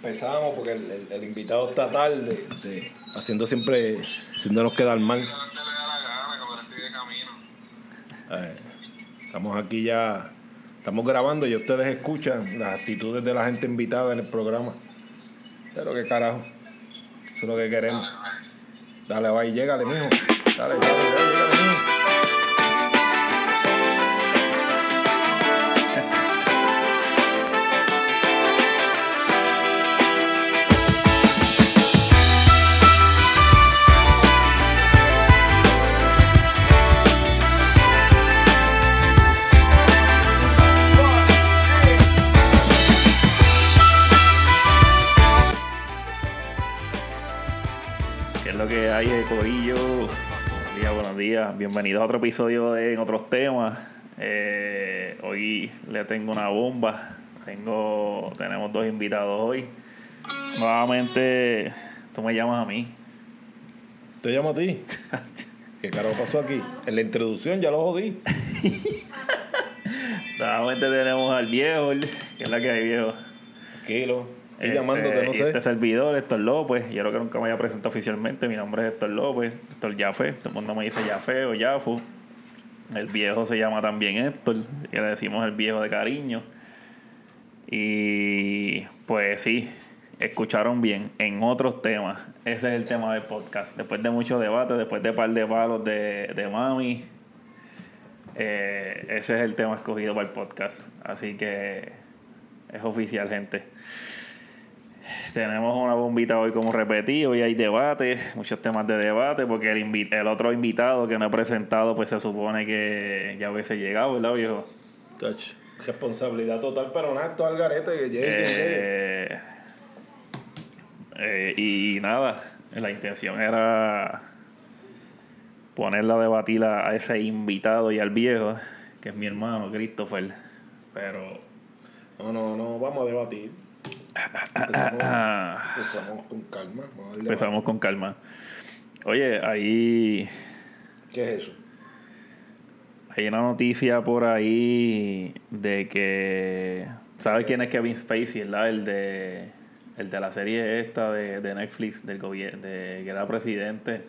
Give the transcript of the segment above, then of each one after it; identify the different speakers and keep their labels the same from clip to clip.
Speaker 1: empezamos porque el, el- invitado está tarde, este, haciendo siempre, haciéndonos quedar mal. Estamos aquí ya, estamos grabando y ustedes escuchan las actitudes de la gente invitada en el programa. Pero qué carajo, eso es lo que queremos. Dale, va y llégale, mijo. Dale, dale, dale, llégale,
Speaker 2: días. Bienvenidos a otro episodio de En Otros Temas. Eh, hoy le tengo una bomba. Tengo, tenemos dos invitados hoy. Nuevamente, tú me llamas a mí.
Speaker 1: Te llamo a ti. ¿Qué carajo pasó aquí? En la introducción ya lo jodí.
Speaker 2: Nuevamente tenemos al viejo, que es la que hay, viejo.
Speaker 1: Tranquilo. Estoy
Speaker 2: Este,
Speaker 1: llamándote, no sé.
Speaker 2: Este servidor, Héctor López. Yo creo que nunca me había presentado oficialmente. Mi nombre es Héctor López, Héctor Jafé. Todo el mundo me dice Jafé o Yafu. El viejo se llama también Héctor, y le decimos el viejo de cariño. Y pues sí, escucharon bien en otros temas. Ese es el tema del podcast. Después de mucho debate, después de par de palos de, de mami, eh, ese es el tema escogido para el podcast. Así que es oficial, gente. Tenemos una bombita hoy como repetí, hoy hay debate, muchos temas de debate, porque el, invi- el otro invitado que no he presentado, pues se supone que ya hubiese llegado, ¿verdad, viejo?
Speaker 1: Touch. Responsabilidad total, pero nada, esto al garete que llegue.
Speaker 2: Eh, eh, y nada, la intención era ponerla a debatir a, a ese invitado y al viejo, que es mi hermano Christopher. Pero
Speaker 1: No, no, no, vamos a debatir. Empezamos, empezamos con calma. Vamos a darle
Speaker 2: empezamos con calma. Oye, ahí.
Speaker 1: ¿Qué es eso?
Speaker 2: hay una noticia por ahí de que. ¿Sabes quién es Kevin Spacey, verdad? El de, el de la serie esta de, de Netflix, del gobierno, de, que era presidente.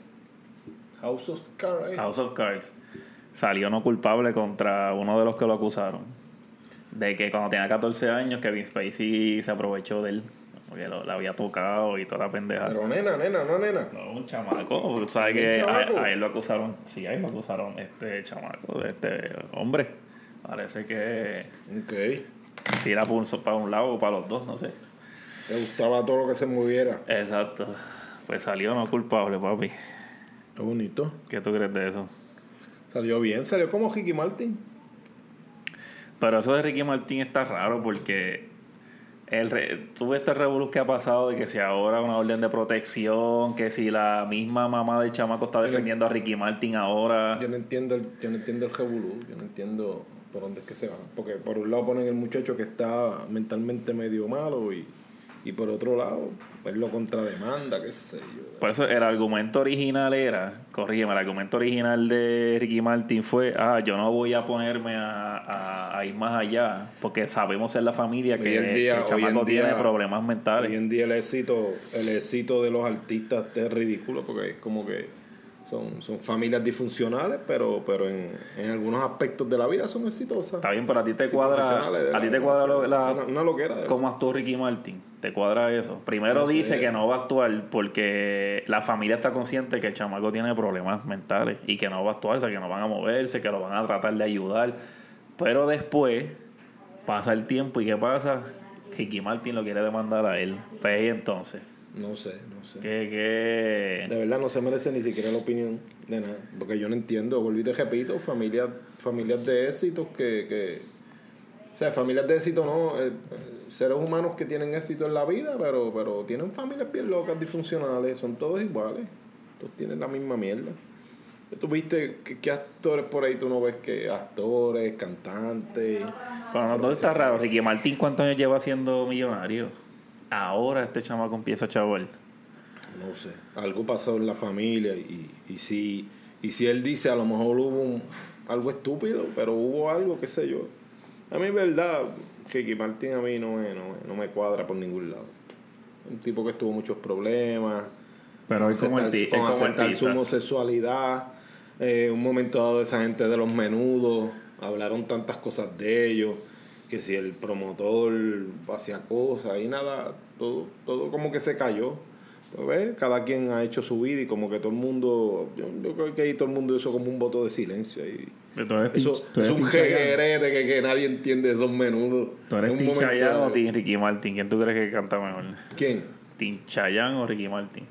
Speaker 1: House of Cards.
Speaker 2: House of Cards salió no culpable contra uno de los que lo acusaron. De que cuando tenía 14 años, Kevin Spacey se aprovechó de él. Porque lo, la había tocado y toda la pendeja.
Speaker 1: Pero nena, nena, no nena.
Speaker 2: No, un chamaco. Sabes
Speaker 1: ¿Un
Speaker 2: que a, a él lo acusaron. Sí, a él lo acusaron. Este chamaco, este hombre. Parece que
Speaker 1: Ok.
Speaker 2: tira por un, para un lado o para los dos, no sé.
Speaker 1: Te gustaba todo lo que se moviera.
Speaker 2: Exacto. Pues salió no culpable, papi.
Speaker 1: Qué bonito.
Speaker 2: ¿Qué tú crees de eso?
Speaker 1: Salió bien, salió como Ricky Martin.
Speaker 2: Pero eso de Ricky Martín está raro porque el ves este revolú que ha pasado de que si ahora una orden de protección, que si la misma mamá del chamaco está defendiendo a Ricky Martin ahora.
Speaker 1: Yo no entiendo el, yo no entiendo el revolú, yo no entiendo por dónde es que se van. Porque por un lado ponen el muchacho que está mentalmente medio malo y, y por otro lado, pues lo contrademanda, qué sé yo.
Speaker 2: Por eso el argumento original era, corrígeme, el argumento original de Ricky Martin fue, ah, yo no voy a ponerme a, a- a ir más allá, porque sabemos en la familia que,
Speaker 1: en día-
Speaker 2: el chamaco
Speaker 1: día-
Speaker 2: tiene problemas mentales.
Speaker 1: Hoy en día el éxito, el éxito de los artistas es ridículo porque es como que son, son familias disfuncionales, pero, pero en, en algunos aspectos de la vida son exitosas.
Speaker 2: Está bien, pero a ti te cuadra, a ti te cuadra lo- la,
Speaker 1: una, una loquera. de
Speaker 2: cómo actuó Ricky Martin. ¿Te cuadra eso? Primero
Speaker 1: No sé.
Speaker 2: dice que no va a actuar porque la familia está consciente que el chamaco tiene problemas mentales y que no va a actuar, o sea, que no van a moverse, que lo van a tratar de ayudar. Pero después pasa el tiempo y ¿qué pasa? Ricky Martin lo quiere demandar a él. Pues entonces,
Speaker 1: No sé, no sé.
Speaker 2: ¿qué, qué?
Speaker 1: De verdad no se merece ni siquiera la opinión de nada. Porque yo no entiendo, volví y te repito, familias, familias de éxitos que, que. O sea, familias de éxito no. eh, eh, seres humanos que tienen éxito en la vida, pero, pero tienen familias bien locas, disfuncionales, son todos iguales. Todos tienen la misma mierda. ¿Tú viste qué, qué actores por ahí tú no ves que actores, cantantes?
Speaker 2: Bueno, no, todo está raro. Ricky Martin, ¿cuántos años lleva siendo millonario? Ahora este chamaco empieza a chaval.
Speaker 1: No sé, algo pasó en la familia y, y si y si él dice a lo mejor hubo un- algo estúpido, pero hubo algo, qué sé yo. A mí, verdad, Ricky Martin a mí no me, no, no me cuadra por ningún lado. Un tipo que tuvo muchos problemas.
Speaker 2: Pero es como el
Speaker 1: con aceptar su homosexualidad. Eh, un momento dado de esa gente de los menudos, hablaron tantas cosas de ellos, que si el promotor hacía cosas y nada, todo, todo como que se cayó. Pues, ¿ves? Cada quien ha hecho su vida y como que todo el mundo, yo, yo creo que ahí todo el mundo hizo como un voto de silencio. Y eso es un jeguerete que, que nadie entiende esos menudos.
Speaker 2: ¿Tú eres
Speaker 1: momento
Speaker 2: Chayanne o. Team Ricky Martin? ¿Quién tú crees que canta mejor?
Speaker 1: ¿Quién?
Speaker 2: ¿Team Chayanne o Ricky Martin?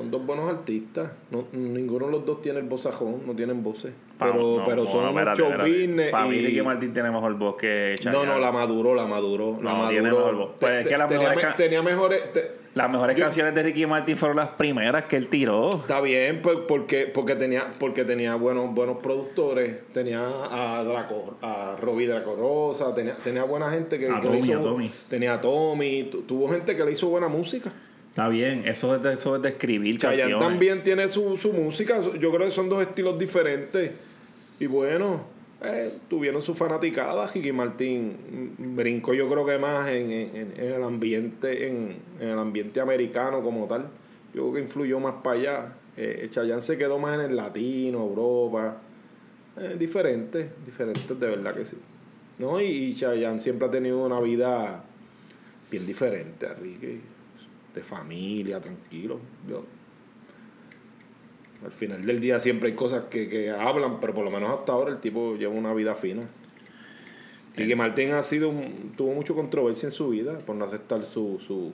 Speaker 1: Son dos buenos artistas. No, ninguno de los dos tiene el vocajón, no tienen voces. Pero,
Speaker 2: no,
Speaker 1: pero
Speaker 2: no,
Speaker 1: son
Speaker 2: espérate,
Speaker 1: show
Speaker 2: espérate.
Speaker 1: business.
Speaker 2: Para mí
Speaker 1: y-
Speaker 2: Ricky Martin tiene mejor voz que
Speaker 1: No,
Speaker 2: Chayanne.
Speaker 1: no, la maduró, la maduró. la
Speaker 2: No,
Speaker 1: maduró.
Speaker 2: tiene mejor voz. Pues es que las
Speaker 1: tenía,
Speaker 2: mejores
Speaker 1: tenía mejores. te-
Speaker 2: Las mejores
Speaker 1: Yo-
Speaker 2: canciones de Ricky Martin fueron las primeras que él tiró.
Speaker 1: Está bien, pues, porque, porque tenía, porque tenía buenos, buenos productores, tenía a Draco, a Robbie Draco Rosa, tenía, tenía buena gente que,
Speaker 2: A
Speaker 1: que le
Speaker 2: Tommy,
Speaker 1: hizo-
Speaker 2: a Tommy.
Speaker 1: tenía a Tommy, tu- tuvo gente que le hizo buena música.
Speaker 2: Está bien, eso es de, eso es de escribir
Speaker 1: Chayanne
Speaker 2: canciones.
Speaker 1: también tiene su, su música, yo creo que son dos estilos diferentes. Y bueno, eh, tuvieron su fanaticada. Ricky Martín brincó yo creo que más en, en- en el ambiente, en, en el ambiente americano como tal. Yo creo que influyó más para allá. Eh, Chayanne se quedó más en el latino, Europa. Eh, diferente, de verdad que sí. ¿No? Y, y Chayanne siempre ha tenido una vida bien diferente Ricky. De familia, tranquilo. Yo, al final del día siempre hay cosas que, que hablan, pero por lo menos hasta ahora el tipo lleva una vida fina. Y que Martín ha sido tuvo mucha controversia en su vida por no aceptar su, su,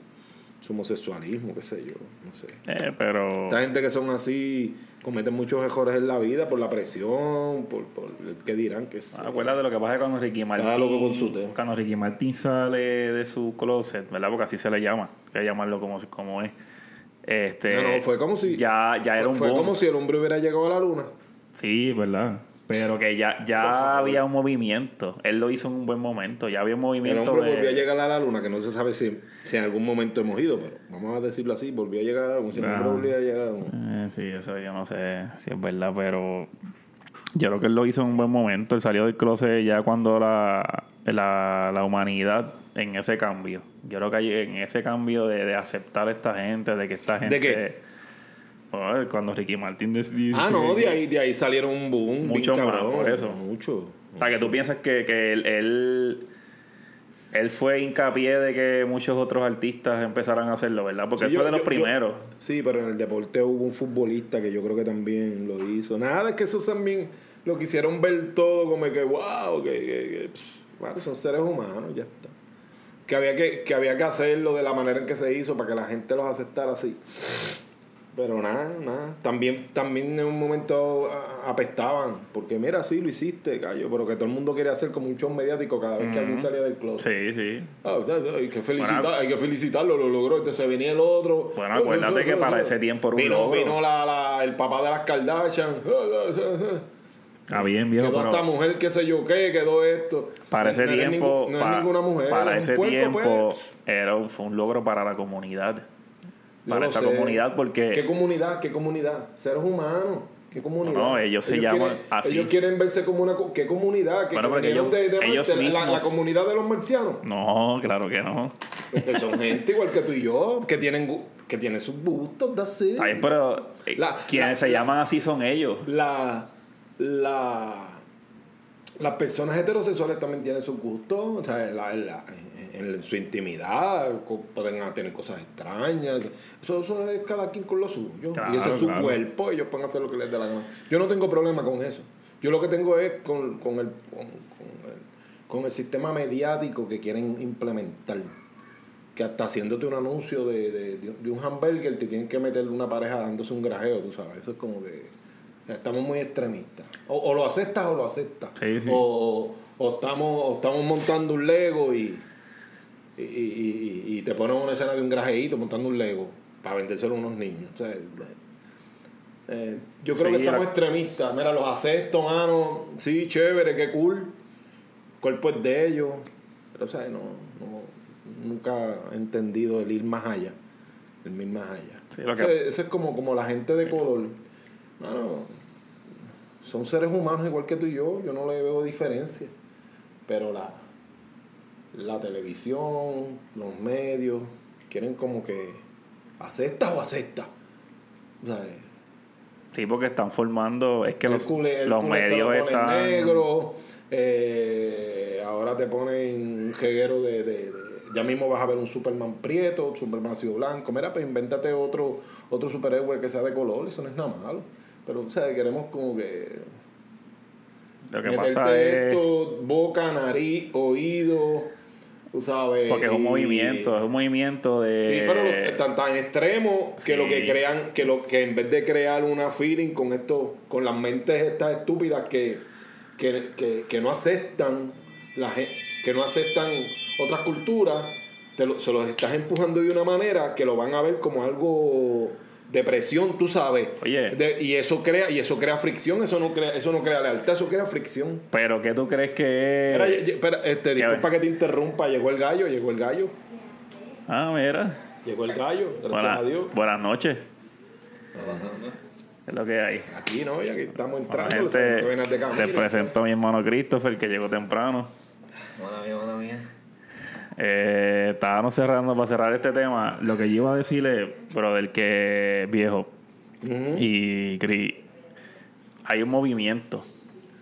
Speaker 1: su homosexualismo, qué sé yo, no sé.
Speaker 2: Eh, pero.
Speaker 1: Esta gente que son así cometen muchos errores en la vida por la presión, por, por el que dirán que sí.
Speaker 2: Acuérdate lo que pasa cuando Ricky
Speaker 1: tema.
Speaker 2: Cuando Ricky Martin sale de su closet, ¿verdad? Porque así se le llama. Que llamarlo como, como es. Este,
Speaker 1: No, no, fue como si
Speaker 2: Ya, ya era
Speaker 1: fue,
Speaker 2: un
Speaker 1: fue
Speaker 2: boom.
Speaker 1: como si el hombre hubiera llegado a la luna.
Speaker 2: Sí, ¿verdad? Pero que ya, ya había un movimiento. Él lo hizo en un buen momento. Ya había un
Speaker 1: El
Speaker 2: movimiento.
Speaker 1: hombre
Speaker 2: de-
Speaker 1: volvió a llegar a la luna, que no se sabe si, si en algún momento hemos ido, pero vamos a decirlo así, volvió a llegar, como si el hombre
Speaker 2: Ah.
Speaker 1: volviera a llegar a la luna.
Speaker 2: Eh, sí, eso yo no sé si es verdad, pero yo creo que él lo hizo en un buen momento. Él salió del closet ya cuando la, la, la humanidad en ese cambio. Yo creo que hay- en ese cambio de, de aceptar a esta gente, de que esta gente.
Speaker 1: qué?
Speaker 2: Joder, cuando Ricky Martin decidió.
Speaker 1: Ah, no, de ahí, de ahí salieron un boom.
Speaker 2: Mucho
Speaker 1: bien
Speaker 2: más,
Speaker 1: cabrón,
Speaker 2: por eso.
Speaker 1: Mucho.
Speaker 2: O sea, que tú piensas que, que él, él, él fue hincapié de que muchos otros artistas empezaran a hacerlo, ¿verdad? Porque
Speaker 1: Sí,
Speaker 2: él
Speaker 1: yo-
Speaker 2: fue de los
Speaker 1: yo- yo-
Speaker 2: primeros.
Speaker 1: sí, pero en el deporte hubo un futbolista que yo creo que también lo hizo. Nada, es que esos también lo quisieron ver todo como que, wow, que, que, que, pss, bueno, son seres humanos, ya está. Que había que, que había que hacerlo de la manera en que se hizo para que la gente los aceptara así. Pero nada, nada. También, también en un momento apestaban. Porque mira, sí, lo hiciste, gallo. Pero que todo el mundo quería hacer como un show mediático cada vez que alguien salía del closet.
Speaker 2: Sí, sí.
Speaker 1: Ah, ya, hay, que felicitar,
Speaker 2: Bueno,
Speaker 1: hay que felicitarlo, lo logró. Entonces venía el otro.
Speaker 2: Bueno, acuérdate que para ese tiempo era un
Speaker 1: vino,
Speaker 2: logro.
Speaker 1: vino la, la- el papá de las Kardashian.
Speaker 2: Está bien, viejo.
Speaker 1: Quedó
Speaker 2: pero
Speaker 1: esta mujer, qué sé yo qué, quedó esto.
Speaker 2: para ese
Speaker 1: No
Speaker 2: tiempo.
Speaker 1: ningún- no
Speaker 2: pa-
Speaker 1: es ninguna mujer.
Speaker 2: Para ese
Speaker 1: puerco,
Speaker 2: tiempo
Speaker 1: pues.
Speaker 2: era fue un logro para la comunidad. Para esa
Speaker 1: sé.
Speaker 2: comunidad, porque.
Speaker 1: ¿Qué comunidad? ¿Qué comunidad? Seres humanos. ¿Qué comunidad?
Speaker 2: No, no, ellos se llaman
Speaker 1: quieren,
Speaker 2: así.
Speaker 1: Ellos quieren verse como una... co- ¿Qué comunidad? ¿Qué
Speaker 2: Bueno,
Speaker 1: vinieron
Speaker 2: ellos-
Speaker 1: de, de
Speaker 2: ellos
Speaker 1: Marte? La- la,
Speaker 2: mismos-
Speaker 1: comunidad de los marcianos.
Speaker 2: No, claro que no.
Speaker 1: Porque son gente igual que tú y yo, que tienen, que tienen sus gustos, it.
Speaker 2: Está bien, pero. eh,
Speaker 1: La-
Speaker 2: quienes
Speaker 1: la-
Speaker 2: se
Speaker 1: la-
Speaker 2: llaman así son ellos.
Speaker 1: La, la, las personas heterosexuales también tienen sus gustos, o sea, la- la- en, en su intimidad pueden tener cosas extrañas. Eso, eso es cada quien con lo suyo.
Speaker 2: Claro,
Speaker 1: y ese es su
Speaker 2: claro.
Speaker 1: cuerpo, ellos pueden hacer lo que les dé la gana. Yo no tengo problema con eso. Yo lo que tengo es con, con, el, con, con el, con el sistema mediático que quieren implementar. Que hasta haciéndote un anuncio de, de, de un hamburger te tienen que meter una pareja dándose un grajeo, tú sabes. Eso es como que estamos muy extremistas. O, o lo aceptas o lo aceptas.
Speaker 2: Sí, sí.
Speaker 1: O, o estamos, o estamos montando un Lego y, y, y- te ponen una escena de un grajeíto montando un Lego para vendérselo a unos niños. O sea, eh, yo creo
Speaker 2: Sí,
Speaker 1: que estamos
Speaker 2: la-
Speaker 1: extremistas. Mira, los acepto, mano. Sí, chévere, qué cool. El cuerpo es de ellos. Pero, o sea, no, no- nunca he entendido el ir más allá. El ir más allá.
Speaker 2: Sí, que-
Speaker 1: Ese- ese es como, como la gente de color. Mano, son seres humanos igual que tú y yo. Yo no le veo diferencia. Pero la, la televisión, los medios, quieren como que acepta o acepta. O sea,
Speaker 2: Sí, porque están formando. Es que los,
Speaker 1: culé-
Speaker 2: los
Speaker 1: te lo
Speaker 2: medios
Speaker 1: ponen
Speaker 2: están.
Speaker 1: negro, eh, ahora te ponen un jeguero de, de- de- Ya mismo vas a ver un Superman prieto, Superman sido blanco. Mira, pues invéntate otro, otro superhéroe que sea de color, eso no es nada malo. Pero, o sea, queremos como que.
Speaker 2: Lo que pasa es.
Speaker 1: esto, boca, nariz, oído, tú sabes.
Speaker 2: Porque es un
Speaker 1: y-
Speaker 2: movimiento, es un movimiento de.
Speaker 1: Sí, pero están tan extremo que lo que crean, que lo que en vez de crear una feeling con esto, con las mentes estas estúpidas que, que, que, que no aceptan la que no aceptan otras culturas, te lo- se los estás empujando de una manera que lo van a ver como algo de presión, tú sabes.
Speaker 2: Oye.
Speaker 1: De- y eso crea, y eso crea fricción, eso no crea, eso no crea lealtad, eso crea fricción.
Speaker 2: Pero ¿qué tú crees que es?
Speaker 1: ye- ye- espera, este, disculpa que te interrumpa, llegó el gallo, llegó el gallo,
Speaker 2: Ah, mira.
Speaker 1: llegó el gallo, gracias
Speaker 2: Buena-
Speaker 1: a Dios.
Speaker 2: buenas noches. Es lo que hay.
Speaker 1: Aquí no, ya que estamos
Speaker 2: Bueno,
Speaker 1: entrando,
Speaker 2: gente, te presento a mi hermano Christopher, que llegó temprano.
Speaker 3: Mala mía, mala mía.
Speaker 2: Eh, estábamos cerrando para cerrar este tema. Lo que yo iba a decirle, pero del que es viejo y Cris, hay un movimiento.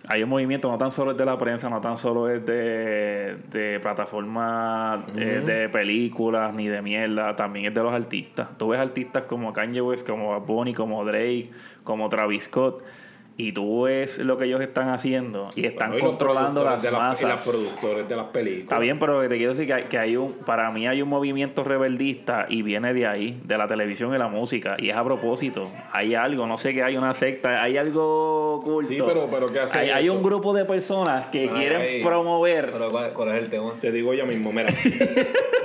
Speaker 2: Hay un movimiento, no tan solo es de la prensa, no tan solo es de, de plataformas eh, de películas ni de mierda, también es de los artistas. Tú ves artistas como Kanye West, como Bad Bunny, como Drake, como Travis Scott, y tú ves lo que ellos están haciendo y están
Speaker 1: Bueno, y los
Speaker 2: controlando
Speaker 1: productores
Speaker 2: las
Speaker 1: de la- y
Speaker 2: masas.
Speaker 1: los productores de las películas.
Speaker 2: Está bien, pero te quiero decir que hay, que hay un, para mí hay un movimiento rebeldista y viene de ahí, de la televisión y la música. Y es a propósito. Hay algo, no sé qué hay, una secta, hay algo oculto.
Speaker 1: Sí, pero- pero ¿qué hace
Speaker 2: hay, hay un grupo de personas que
Speaker 3: Ay,
Speaker 2: quieren promover.
Speaker 3: Pero ¿cuál, cuál es el tema?
Speaker 1: Te digo ya mismo, mira.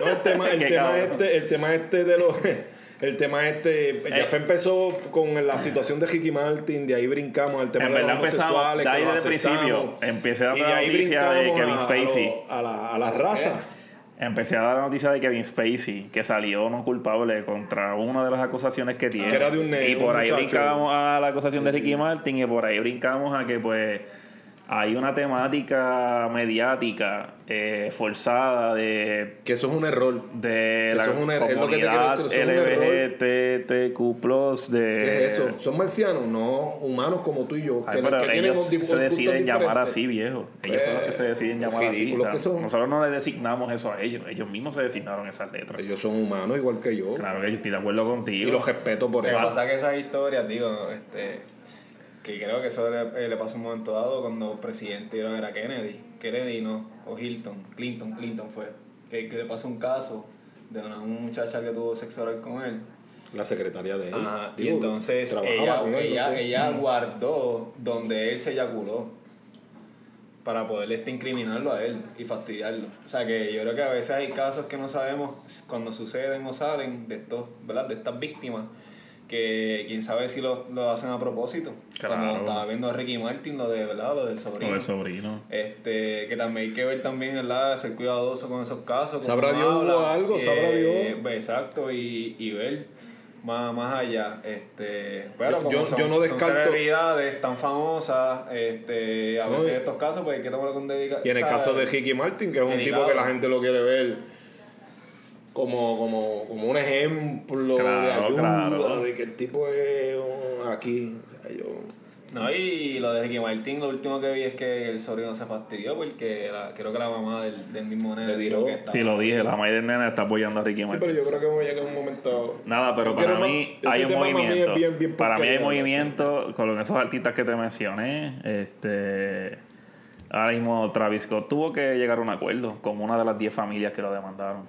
Speaker 1: No, el tema, el tema este, el tema este de los. El tema este, ya
Speaker 2: Eh.
Speaker 1: fue empezó con la situación de Ricky Martin, de ahí brincamos al tema
Speaker 2: En
Speaker 1: de los
Speaker 2: empezamos,
Speaker 1: homosexuales, que
Speaker 2: desde el principio, empecé a dar la noticia de Kevin Spacey.
Speaker 1: A, lo- a la, a la raza.
Speaker 2: Empecé a dar la noticia de Kevin Spacey, que salió no culpable contra una de las acusaciones que tiene.
Speaker 1: Que era de un negro,
Speaker 2: y por
Speaker 1: un
Speaker 2: ahí
Speaker 1: muchacho.
Speaker 2: brincamos a la acusación de Ricky Martin y por ahí brincamos a que pues hay una temática mediática eh, forzada de,
Speaker 1: Que eso es un error.
Speaker 2: de la
Speaker 1: Eso es un er- es lo que te quiero
Speaker 2: comunidad
Speaker 1: decir, eso es un error.
Speaker 2: LGBTQ+, de...
Speaker 1: ¿Qué es eso? ¿Son marcianos? No, humanos como tú y yo.
Speaker 2: Ay,
Speaker 1: que,
Speaker 2: pero
Speaker 1: que
Speaker 2: ellos
Speaker 1: tipo-
Speaker 2: se deciden llamar así, viejo. Ellos son los que se deciden
Speaker 1: Eh,
Speaker 2: llamar así.
Speaker 1: que son.
Speaker 2: Nosotros no le designamos eso a ellos. Ellos mismos se designaron esas letras.
Speaker 1: Ellos son humanos igual que yo.
Speaker 2: Claro que yo estoy de acuerdo
Speaker 1: Y
Speaker 2: contigo.
Speaker 1: los respeto por
Speaker 3: Lo que
Speaker 1: eso.
Speaker 3: pasa es que esas historias, digo, este, que creo que eso le, eh, le pasó un momento dado cuando el presidente era Kennedy, Kennedy no, o Hilton, Clinton, Clinton fue, que, que le pasó un caso de una muchacha que tuvo sexo oral con él.
Speaker 1: La secretaria de él.
Speaker 3: Ajá, y entonces ella,
Speaker 1: él,
Speaker 3: ella, ella guardó donde él se eyaculó para poder este, incriminarlo a él y fastidiarlo. O sea que yo creo que a veces hay casos que no sabemos cuando suceden o salen de estos, ¿verdad? De estas víctimas que quién sabe si lo, lo hacen a propósito.
Speaker 2: Claro.
Speaker 3: Como estaba viendo a Ricky Martin lo de, ¿verdad? Lo del sobrino.
Speaker 2: O el sobrino.
Speaker 3: Este, que también hay que ver también, ¿verdad? Ser cuidadoso con esos casos.
Speaker 1: Sabrá Dios
Speaker 3: hablan,
Speaker 1: hubo algo, sabrá
Speaker 3: eh,
Speaker 1: Dios.
Speaker 3: Exacto, y, y ver más, más allá. Este, pero
Speaker 1: Yo-
Speaker 3: como
Speaker 1: yo-
Speaker 3: son,
Speaker 1: yo no
Speaker 3: son
Speaker 1: descarto-
Speaker 3: celebridades tan famosas, este, a
Speaker 1: No,
Speaker 3: veces estos casos pues hay que tomarlo con dedicación.
Speaker 1: Y en el caso de Ricky Martin, que es un tipo que la gente lo quiere ver como, como, como un ejemplo de
Speaker 2: Claro,
Speaker 1: ayuda,
Speaker 2: claro.
Speaker 1: de que el tipo es aquí. o sea, yo-
Speaker 3: No, y lo de Ricky Martin, lo último que vi es que el sobrino se fastidió porque la- creo que la mamá del, del mismo nene
Speaker 1: Le tiró.
Speaker 3: que estaba-
Speaker 2: Sí, lo dije, la madre del nena está apoyando a Ricky
Speaker 1: Sí,
Speaker 2: Martin.
Speaker 1: pero yo creo que vamos a llegar a un momento.
Speaker 2: Nada, pero para mí
Speaker 1: más-
Speaker 2: hay un movimiento.
Speaker 1: bien- bien
Speaker 2: para mí hay movimiento con esos artistas que te mencioné. Este, ahora mismo Travis Scott tuvo que llegar a un acuerdo con una de las 10 familias que lo demandaron.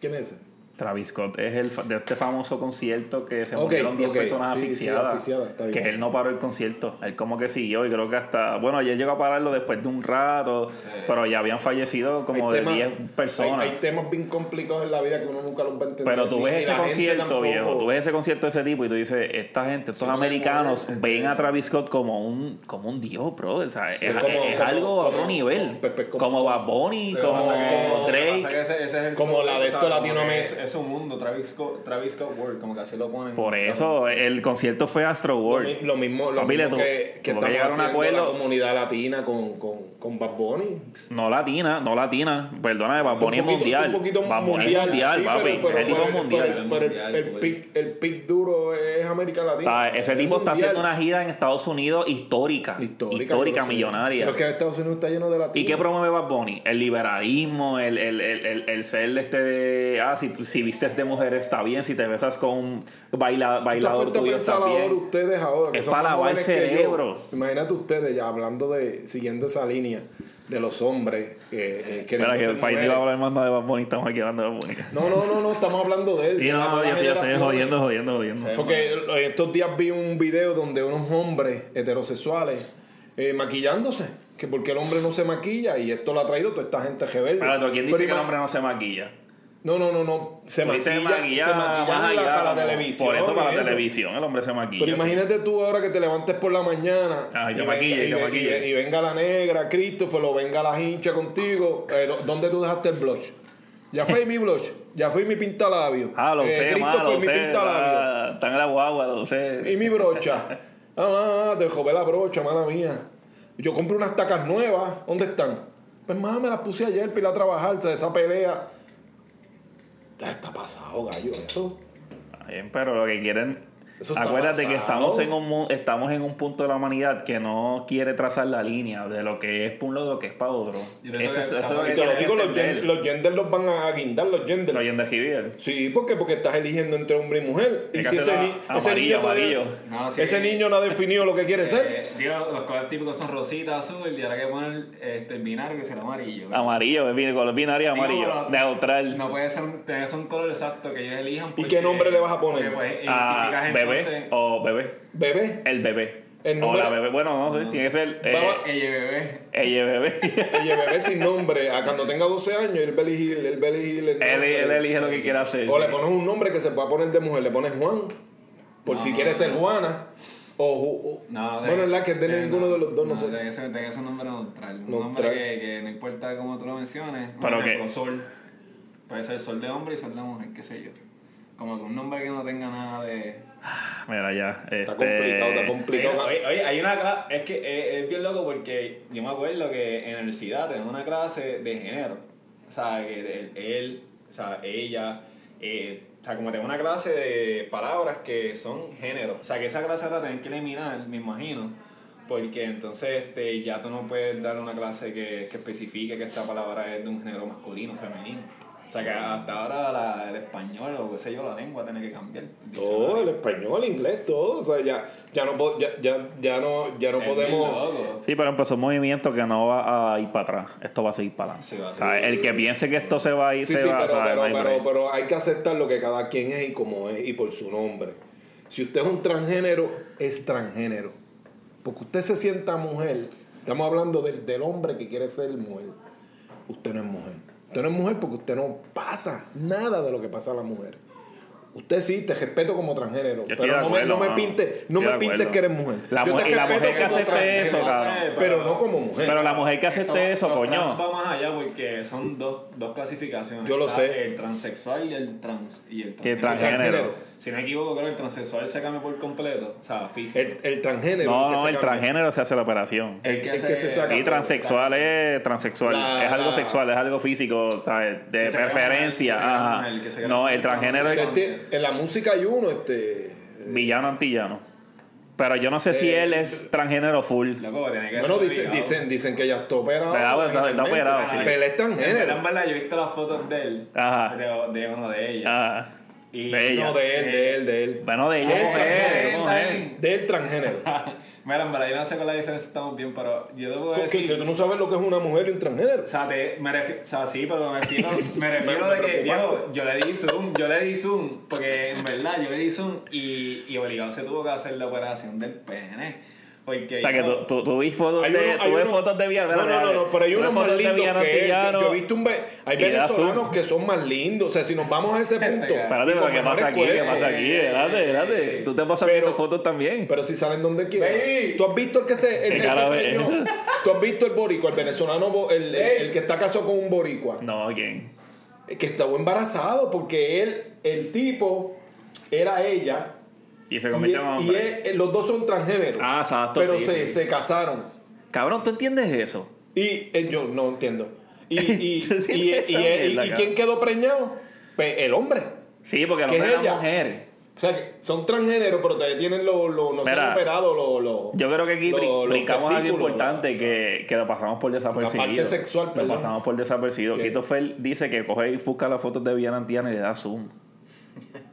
Speaker 1: ¿Quién es ese?
Speaker 2: Travis Scott es el fa- de este famoso concierto que se murieron 10
Speaker 1: ok,
Speaker 2: personas
Speaker 1: sí, sí,
Speaker 2: asfixiadas.
Speaker 1: asfixiadas, está bien.
Speaker 2: que él no paró el concierto. Él como que siguió y creo que hasta. Bueno, ayer llegó a pararlo después de un rato, pero ya habían fallecido como
Speaker 1: Hay
Speaker 2: de
Speaker 1: temas-
Speaker 2: 10 personas.
Speaker 1: Hay, hay temas bien complicados en la vida que uno nunca los va a entender.
Speaker 2: Pero tú ves ese concierto, viejo, tú ves ese concierto de ese tipo y tú dices, esta gente, estos americanos ven a Travis Scott como un, como un dios, bro. O sea, es,
Speaker 1: es como-
Speaker 2: es
Speaker 1: como-
Speaker 2: algo a otro
Speaker 1: como-
Speaker 2: nivel.
Speaker 1: como- Pepe- como-
Speaker 2: como Bad Bunny, como Drake.
Speaker 3: ese- ese es el
Speaker 1: Como la de esto latinoamericano,
Speaker 3: es su mundo, Travis Scott, Travis Scott World, como que así lo ponen.
Speaker 2: Por eso, el concierto fue Astro World.
Speaker 1: Lo, mi- lo mismo, lo
Speaker 2: Papi, le
Speaker 1: mismo
Speaker 2: tuvo-
Speaker 1: que, que estamos
Speaker 2: llegar a un
Speaker 1: haciendo
Speaker 2: acuerdo.
Speaker 1: la comunidad latina con, con, con Bad Bunny.
Speaker 2: No latina, no latina. Perdóname, Bad Bunny es
Speaker 1: Un poquito-
Speaker 2: mundial.
Speaker 1: Un poquito
Speaker 2: Bad Bunny es
Speaker 1: mundial,
Speaker 2: mundial,
Speaker 1: sí,
Speaker 2: papi.
Speaker 1: pero- pero-
Speaker 2: Ese tipo es
Speaker 1: pero-
Speaker 2: mundial.
Speaker 1: Pero, pero el, el,
Speaker 3: pues.
Speaker 1: pic, el pic duro es América Latina.
Speaker 2: Está- ese
Speaker 1: Es
Speaker 2: tipo está
Speaker 1: mundial.
Speaker 2: haciendo una gira en Estados Unidos histórica.
Speaker 1: histórica,
Speaker 2: Histórica, millonaria.
Speaker 1: Pero que Estados Unidos está lleno de latinos.
Speaker 2: ¿Y qué promueve Bad Bunny? El liberalismo, el, el, el, el, el ser este de. Ah, si, si vistes de mujer está bien, si te besas con un baila,
Speaker 1: ¿Tú te has
Speaker 2: bailador tuyo está bien.
Speaker 1: ustedes ahora que
Speaker 2: Es
Speaker 1: son
Speaker 2: para lavar el
Speaker 1: que yo?
Speaker 2: cerebro.
Speaker 1: Imagínate ustedes ya hablando de, siguiendo esa línea de los hombres que eh, queriendo
Speaker 2: Espera, que el país no a hablar más de Bad Bunny, estamos aquí hablando de Bad Bunny.
Speaker 1: No, no, no, no, estamos hablando de él.
Speaker 2: Y no, no, yo sé,
Speaker 1: generaciones.
Speaker 2: jodiendo, jodiendo, jodiendo.
Speaker 1: Porque en estos días vi un video donde unos hombres heterosexuales eh, maquillándose. Que porque el hombre no se maquilla y esto lo ha traído toda esta gente rebelde.
Speaker 2: Espérate, ¿quién dice
Speaker 1: Pero
Speaker 2: que el hombre no se maquilla?
Speaker 1: No, no, no, no. Se maquilla,
Speaker 2: maquilla
Speaker 1: se maquilla
Speaker 2: más
Speaker 1: la- para la televisión.
Speaker 2: Por eso para la televisión el hombre se maquilla.
Speaker 1: Pero
Speaker 2: sí.
Speaker 1: imagínate tú ahora que te levantes por la mañana
Speaker 2: Ah,
Speaker 1: y,
Speaker 2: maquille,
Speaker 1: venga,
Speaker 2: yo
Speaker 1: y, ve-
Speaker 2: maquille.
Speaker 1: y ve- y venga la negra, Christopher, o venga la hincha contigo. Eh, ¿dó- ¿Dónde tú dejaste el blush? Ya fue mi blush, ya fue mi pintalabio.
Speaker 2: Ah, lo
Speaker 1: Eh,
Speaker 2: sé, malo, lo
Speaker 1: mi
Speaker 2: sé.
Speaker 1: pintalabio.
Speaker 2: Está en la guagua, lo sé.
Speaker 1: Y mi brocha. Ah, ah, ah, te jové la brocha, mala mía. Yo compré unas tacas nuevas. ¿Dónde están? Pues más me las puse ayer para ir a trabajar. o sea, esa pelea. Está pasado, gallo. Eso.
Speaker 2: Bien, pero lo que quieren. Acuérdate que estamos en un estamos en un punto de la humanidad que no quiere trazar la línea de lo que es para un lado y lo que es para otro. Eso, eso es lo que
Speaker 1: digo, los, gen- los genders los van a guindar, los genders.
Speaker 2: Lo oyen de Rivier.
Speaker 1: Sí, ¿por qué? Porque estás eligiendo entre hombre y mujer. Y si ese, ni- ese
Speaker 2: amarillo,
Speaker 1: niño todavía-
Speaker 2: amarillo.
Speaker 3: No, sí.
Speaker 1: ese niño no ha definido lo que quiere ser.
Speaker 3: Eh, digo, los colores típicos son rosita, azul, y ahora que poner este, el binario que será amarillo. ¿verdad?
Speaker 2: Amarillo, es color binario
Speaker 3: Digo,
Speaker 2: amarillo. Neutral.
Speaker 3: No puede ser un, ser un color exacto que ellos elijan.
Speaker 1: ¿Y qué nombre le vas a poner?
Speaker 3: porque, pues,
Speaker 2: Ah, bebé o bebé.
Speaker 1: Bebé.
Speaker 2: El bebé.
Speaker 1: El
Speaker 2: o la bebé. Bueno, no sé, tiene que ser. Eh,
Speaker 3: Ella bebé.
Speaker 2: ella bebé.
Speaker 1: Oye, bebé sin nombre. A cuando tenga 12 años, él va a elegir, él va a elegir el
Speaker 2: él, él elige lo que quiera hacer.
Speaker 1: O le pones un nombre que se pueda poner de mujer. Le pones Juan. Por si
Speaker 3: No,
Speaker 1: quiere
Speaker 3: no,
Speaker 1: ser
Speaker 3: no.
Speaker 1: Juana. O, Ju- o-
Speaker 3: No, de-
Speaker 1: bueno, es la que es de
Speaker 3: de-
Speaker 1: ninguno de los dos, no,
Speaker 3: no,
Speaker 1: sé.
Speaker 3: Tiene que ser, un nombre neutral. Un
Speaker 1: Neutral.
Speaker 3: nombre que, que no importa cómo tú lo menciones.
Speaker 2: Pero que-
Speaker 3: sol. Puede ser sol de hombre y sol de mujer, qué sé yo. Como que un nombre que no tenga nada de.
Speaker 2: Mira, ya. Este,
Speaker 1: Está complicado, está complicado.
Speaker 3: Oye, oye, hay una clase, es que es, es bien loco porque yo me acuerdo que en la universidad tenemos una clase de género. O sea, que él, él, o sea, ella, eh, o sea, como tengo una clase de palabras que son género. O sea, que esa clase la tienen que eliminar, me imagino. Porque entonces este, ya tú no puedes dar una clase que, que especifique que esta palabra es de un género masculino o femenino. O sea que hasta ahora la- el español o qué sé yo, la lengua tiene que cambiar.
Speaker 1: Todo, el español, el inglés, todo. O sea, ya, ya, no, ya, ya, ya no, ya no
Speaker 3: Es
Speaker 1: podemos.
Speaker 2: Sí, pero empezó un movimiento que no va a ir para atrás. Esto va a seguir para adelante.
Speaker 3: Sí, va a
Speaker 2: O sea, el que piense que esto se va a ir,
Speaker 1: Sí,
Speaker 2: se
Speaker 1: sí,
Speaker 2: va
Speaker 1: pero, pero
Speaker 2: hay
Speaker 1: que aceptar lo que cada quien es y como es y por su nombre. Si usted es un transgénero, es transgénero. Porque usted se sienta mujer, estamos hablando del, del hombre que quiere ser mujer. Usted no es mujer. Usted no es mujer porque usted no pasa nada de lo que pasa a la mujer. Usted sí, te respeto como transgénero, pero no me, no me pintes, no me pintes que eres mujer.
Speaker 2: La
Speaker 1: Yo te
Speaker 2: mujer- y la mujer que acepte eso, cabrón.
Speaker 1: Pero no como mujer.
Speaker 2: Pero la mujer que acepte eso,
Speaker 3: los
Speaker 2: coño.
Speaker 3: Trans va más allá porque son dos, dos clasificaciones.
Speaker 1: Yo lo sé.
Speaker 3: El transexual y el trans y el
Speaker 2: Y el
Speaker 3: transgénero.
Speaker 2: transgénero.
Speaker 3: Si no me equivoco, creo que el transexual se cambia por completo. O sea, físico.
Speaker 1: El, el transgénero.
Speaker 2: No, no,
Speaker 1: se
Speaker 2: el transgénero se hace la operación.
Speaker 1: El, el que se saca.
Speaker 2: Y transexual es transexual,
Speaker 1: La-
Speaker 2: es algo
Speaker 1: la-
Speaker 2: sexual, es algo físico, de
Speaker 3: se
Speaker 2: preferencia.
Speaker 3: se
Speaker 2: ajá.
Speaker 3: mujer, se
Speaker 2: No, el transgénero es
Speaker 1: Este, en la música hay uno, este.
Speaker 2: villano antillano. Pero yo no sé si
Speaker 1: Eh,
Speaker 2: él es transgénero full.
Speaker 3: Loco, tiene que
Speaker 1: Bueno,
Speaker 3: ser
Speaker 1: dicen, dicen, dicen que ya está operado.
Speaker 2: Pero, está- está operado, sí.
Speaker 1: Pero él es
Speaker 3: verdad, en
Speaker 1: transgénero.
Speaker 3: verdad, yo he visto las fotos de él.
Speaker 2: Ajá.
Speaker 3: De, de uno de ellas.
Speaker 2: Ah,
Speaker 3: Y-
Speaker 2: de ella.
Speaker 1: No, de él, de él, de él.
Speaker 2: Bueno, de ella,
Speaker 1: De él,
Speaker 2: mujer,
Speaker 1: transgénero,
Speaker 2: mujer.
Speaker 1: De él transgénero.
Speaker 3: Mira, en verdad, yo no sé con la diferencia estamos bien, pero yo te puedo
Speaker 1: ¿Qué-
Speaker 3: decir.
Speaker 1: que tú no sabes lo que es una mujer y un transgénero.
Speaker 3: O sea, te, me refiero, o sea, sí, pero me refiero, me refiero de que, viejo, yo le di zoom, yo le di zoom, porque en verdad yo le di zoom y, y obligado se tuvo que hacer la operación del pene. Porque
Speaker 2: O sea, que tú, tú, tú fotos de, tú ves
Speaker 1: uno-
Speaker 2: fotos de villano.
Speaker 1: No, no, no, no, pero hay unos más lindos que él. Yo, he visto un ve- hay venezolanos que son más lindos. O sea, si nos vamos a ese punto.
Speaker 2: Espérate, pero ¿qué pasa aquí? ¿Qué pasa aquí? Espérate, espérate. Tú te pasas viendo fotos también.
Speaker 1: Pero si salen donde quieran.
Speaker 3: Baby.
Speaker 1: ¿Tú has visto el que se. El. ¿Tú has visto el boricua, el venezolano, el, el que está casado con un boricua?
Speaker 2: No, ¿quién?
Speaker 1: que estaba embarazado porque él, el tipo, era ella.
Speaker 2: Y se
Speaker 1: Y,
Speaker 2: convirtió en
Speaker 1: él- y
Speaker 2: hombre.
Speaker 1: él- los dos son transgéneros.
Speaker 2: Ah, exacto,
Speaker 1: Pero
Speaker 2: sí,
Speaker 1: se,
Speaker 2: sí.
Speaker 1: se casaron.
Speaker 2: Cabrón, ¿tú entiendes eso?
Speaker 1: Y eh, yo no entiendo. Y, y,
Speaker 2: ¿Tú
Speaker 1: y, y- y- y- y
Speaker 2: cabrón?
Speaker 1: quién quedó preñado? Pues el hombre.
Speaker 2: Sí, porque no
Speaker 1: ¿Qué es
Speaker 2: es la
Speaker 1: ella?
Speaker 2: mujer.
Speaker 1: O sea, que son transgéneros, pero todavía tienen los, los- no se han operado los... los-
Speaker 2: Yo creo que aquí
Speaker 1: los
Speaker 2: brincamos algo importante que, que lo pasamos por desapercibido.
Speaker 1: La parte sexual,
Speaker 2: Lo
Speaker 1: perdón.
Speaker 2: pasamos por desapercibido. Quito Fel dice que coge y busca las fotos de Viana Antiana y le da zoom.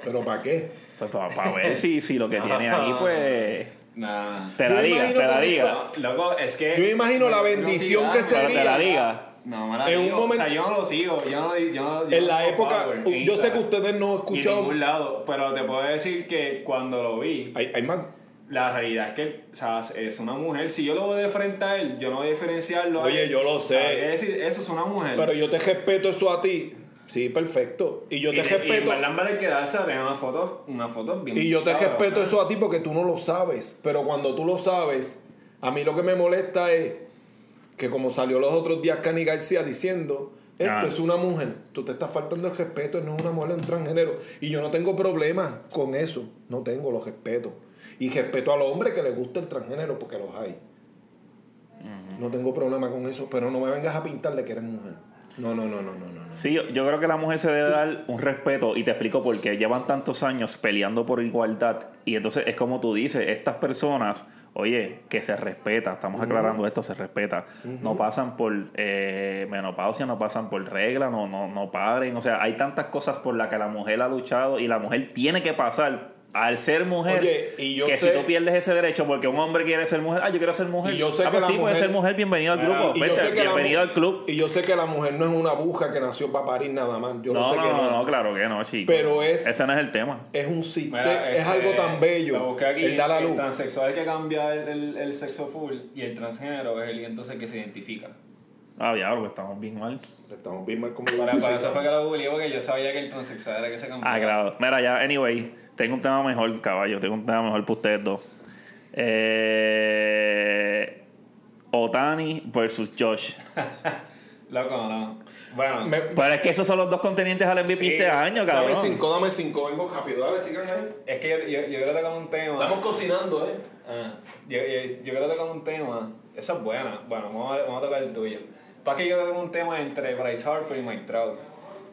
Speaker 1: ¿Pero para qué?
Speaker 2: Pues para, ver si, si lo que tiene ahí, pues.
Speaker 3: Nah.
Speaker 2: Te la diga, te la diga.
Speaker 3: Loco, es que.
Speaker 1: Yo me imagino la bendición que
Speaker 3: Curiosidad,
Speaker 2: Pero te la
Speaker 1: sería-
Speaker 2: diga.
Speaker 3: No, me la
Speaker 1: En un momento-
Speaker 3: O sea, yo no lo sigo. Yo no, yo no- yo
Speaker 1: En
Speaker 3: no
Speaker 1: la época...
Speaker 3: en
Speaker 1: Yo sé que ustedes no
Speaker 3: Ni en ningún lado. Pero te puedo decir que cuando lo vi,
Speaker 1: Hay, hay más...
Speaker 3: la realidad es que o sea, es una mujer. Si yo lo veo de frente a él, yo no voy a diferenciarlo. a
Speaker 1: Oye,
Speaker 3: él.
Speaker 1: yo lo
Speaker 3: O sea,
Speaker 1: sé.
Speaker 3: quiere decir, eso es una mujer.
Speaker 1: Pero yo te respeto eso a ti. Sí, perfecto. Y yo te
Speaker 3: te- y en
Speaker 1: respeto...
Speaker 3: de quedarse a tener una foto, una foto bien.
Speaker 1: Y yo te respeto eso a ti porque tú no lo sabes. Pero cuando tú lo sabes, a mí lo que me molesta es que como salió los otros días Cani García diciendo, esto
Speaker 2: Ah.
Speaker 1: es una mujer, tú te estás faltando el respeto, no es una mujer, es un transgénero. Y yo no tengo problema con eso, no tengo, los respeto. Y respeto al hombre que le gusta el transgénero porque los hay. No tengo problema con eso, pero no me vengas a pintar de que eres mujer. No, no, no, no, no, no.
Speaker 2: Sí, yo, yo creo que la mujer se debe dar un respeto y te explico por qué. Llevan tantos años peleando por igualdad y entonces es como tú dices, estas personas, oye, que se respeta, estamos aclarando esto, se respeta, no pasan por eh, menopausia, no pasan por regla, no, no, no paren, o sea, hay tantas cosas por las que la mujer ha luchado y la mujer tiene que pasar. Al ser mujer,
Speaker 1: Oye, y yo
Speaker 2: que
Speaker 1: sé-
Speaker 2: si tú pierdes ese derecho porque un hombre quiere ser mujer, ah, yo quiero ser mujer.
Speaker 1: Y yo sé
Speaker 2: ah,
Speaker 1: que
Speaker 2: pues
Speaker 1: la
Speaker 2: sí,
Speaker 1: mujer-
Speaker 2: ser mujer, bienvenido al grupo, vete, bienvenido al club.
Speaker 1: Y yo sé que la mujer no es una bruja que nació para parir nada más. Yo lo
Speaker 2: No,
Speaker 1: sé
Speaker 2: no,
Speaker 1: que
Speaker 2: no, no, claro que no, chico.
Speaker 1: Pero es-
Speaker 2: Ese no es el tema.
Speaker 1: Es un sistema,
Speaker 3: Mira,
Speaker 1: es
Speaker 3: este,
Speaker 1: algo tan
Speaker 3: lo
Speaker 1: bello.
Speaker 3: aquí,
Speaker 1: Él da la
Speaker 3: el
Speaker 1: luz.
Speaker 3: transexual que cambia el, el, el sexo full y el transgénero es el entonces que se identifica.
Speaker 2: Ah, diablo, pues estamos bien mal.
Speaker 1: Estamos bien mal como
Speaker 3: Para, para eso fue que lo googleé porque yo sabía que el transexual era que se cambiaba.
Speaker 2: Ah, claro. Mira, ya, anyway, tengo un tema mejor, caballo. Tengo un tema mejor para ustedes dos. Eh, Otani versus Josh.
Speaker 3: Loco, no. Bueno,
Speaker 1: Me-
Speaker 2: Pero es que esos son los dos contendientes al MVP
Speaker 3: Sí,
Speaker 2: este año,
Speaker 1: dame
Speaker 2: cabrón.
Speaker 1: cinco, dame cinco. Vengo rápido. Dale, sigan ahí.
Speaker 3: es que yo, yo, yo quiero tocar un tema.
Speaker 1: Estamos cocinando, ¿eh?
Speaker 3: Ah, yo, yo, yo quiero tocar un tema. Esa es buena. Bueno, vamos a, vamos a tocar el tuyo. Para que yo quiero tocar un tema entre Bryce Harper y Mike Trout.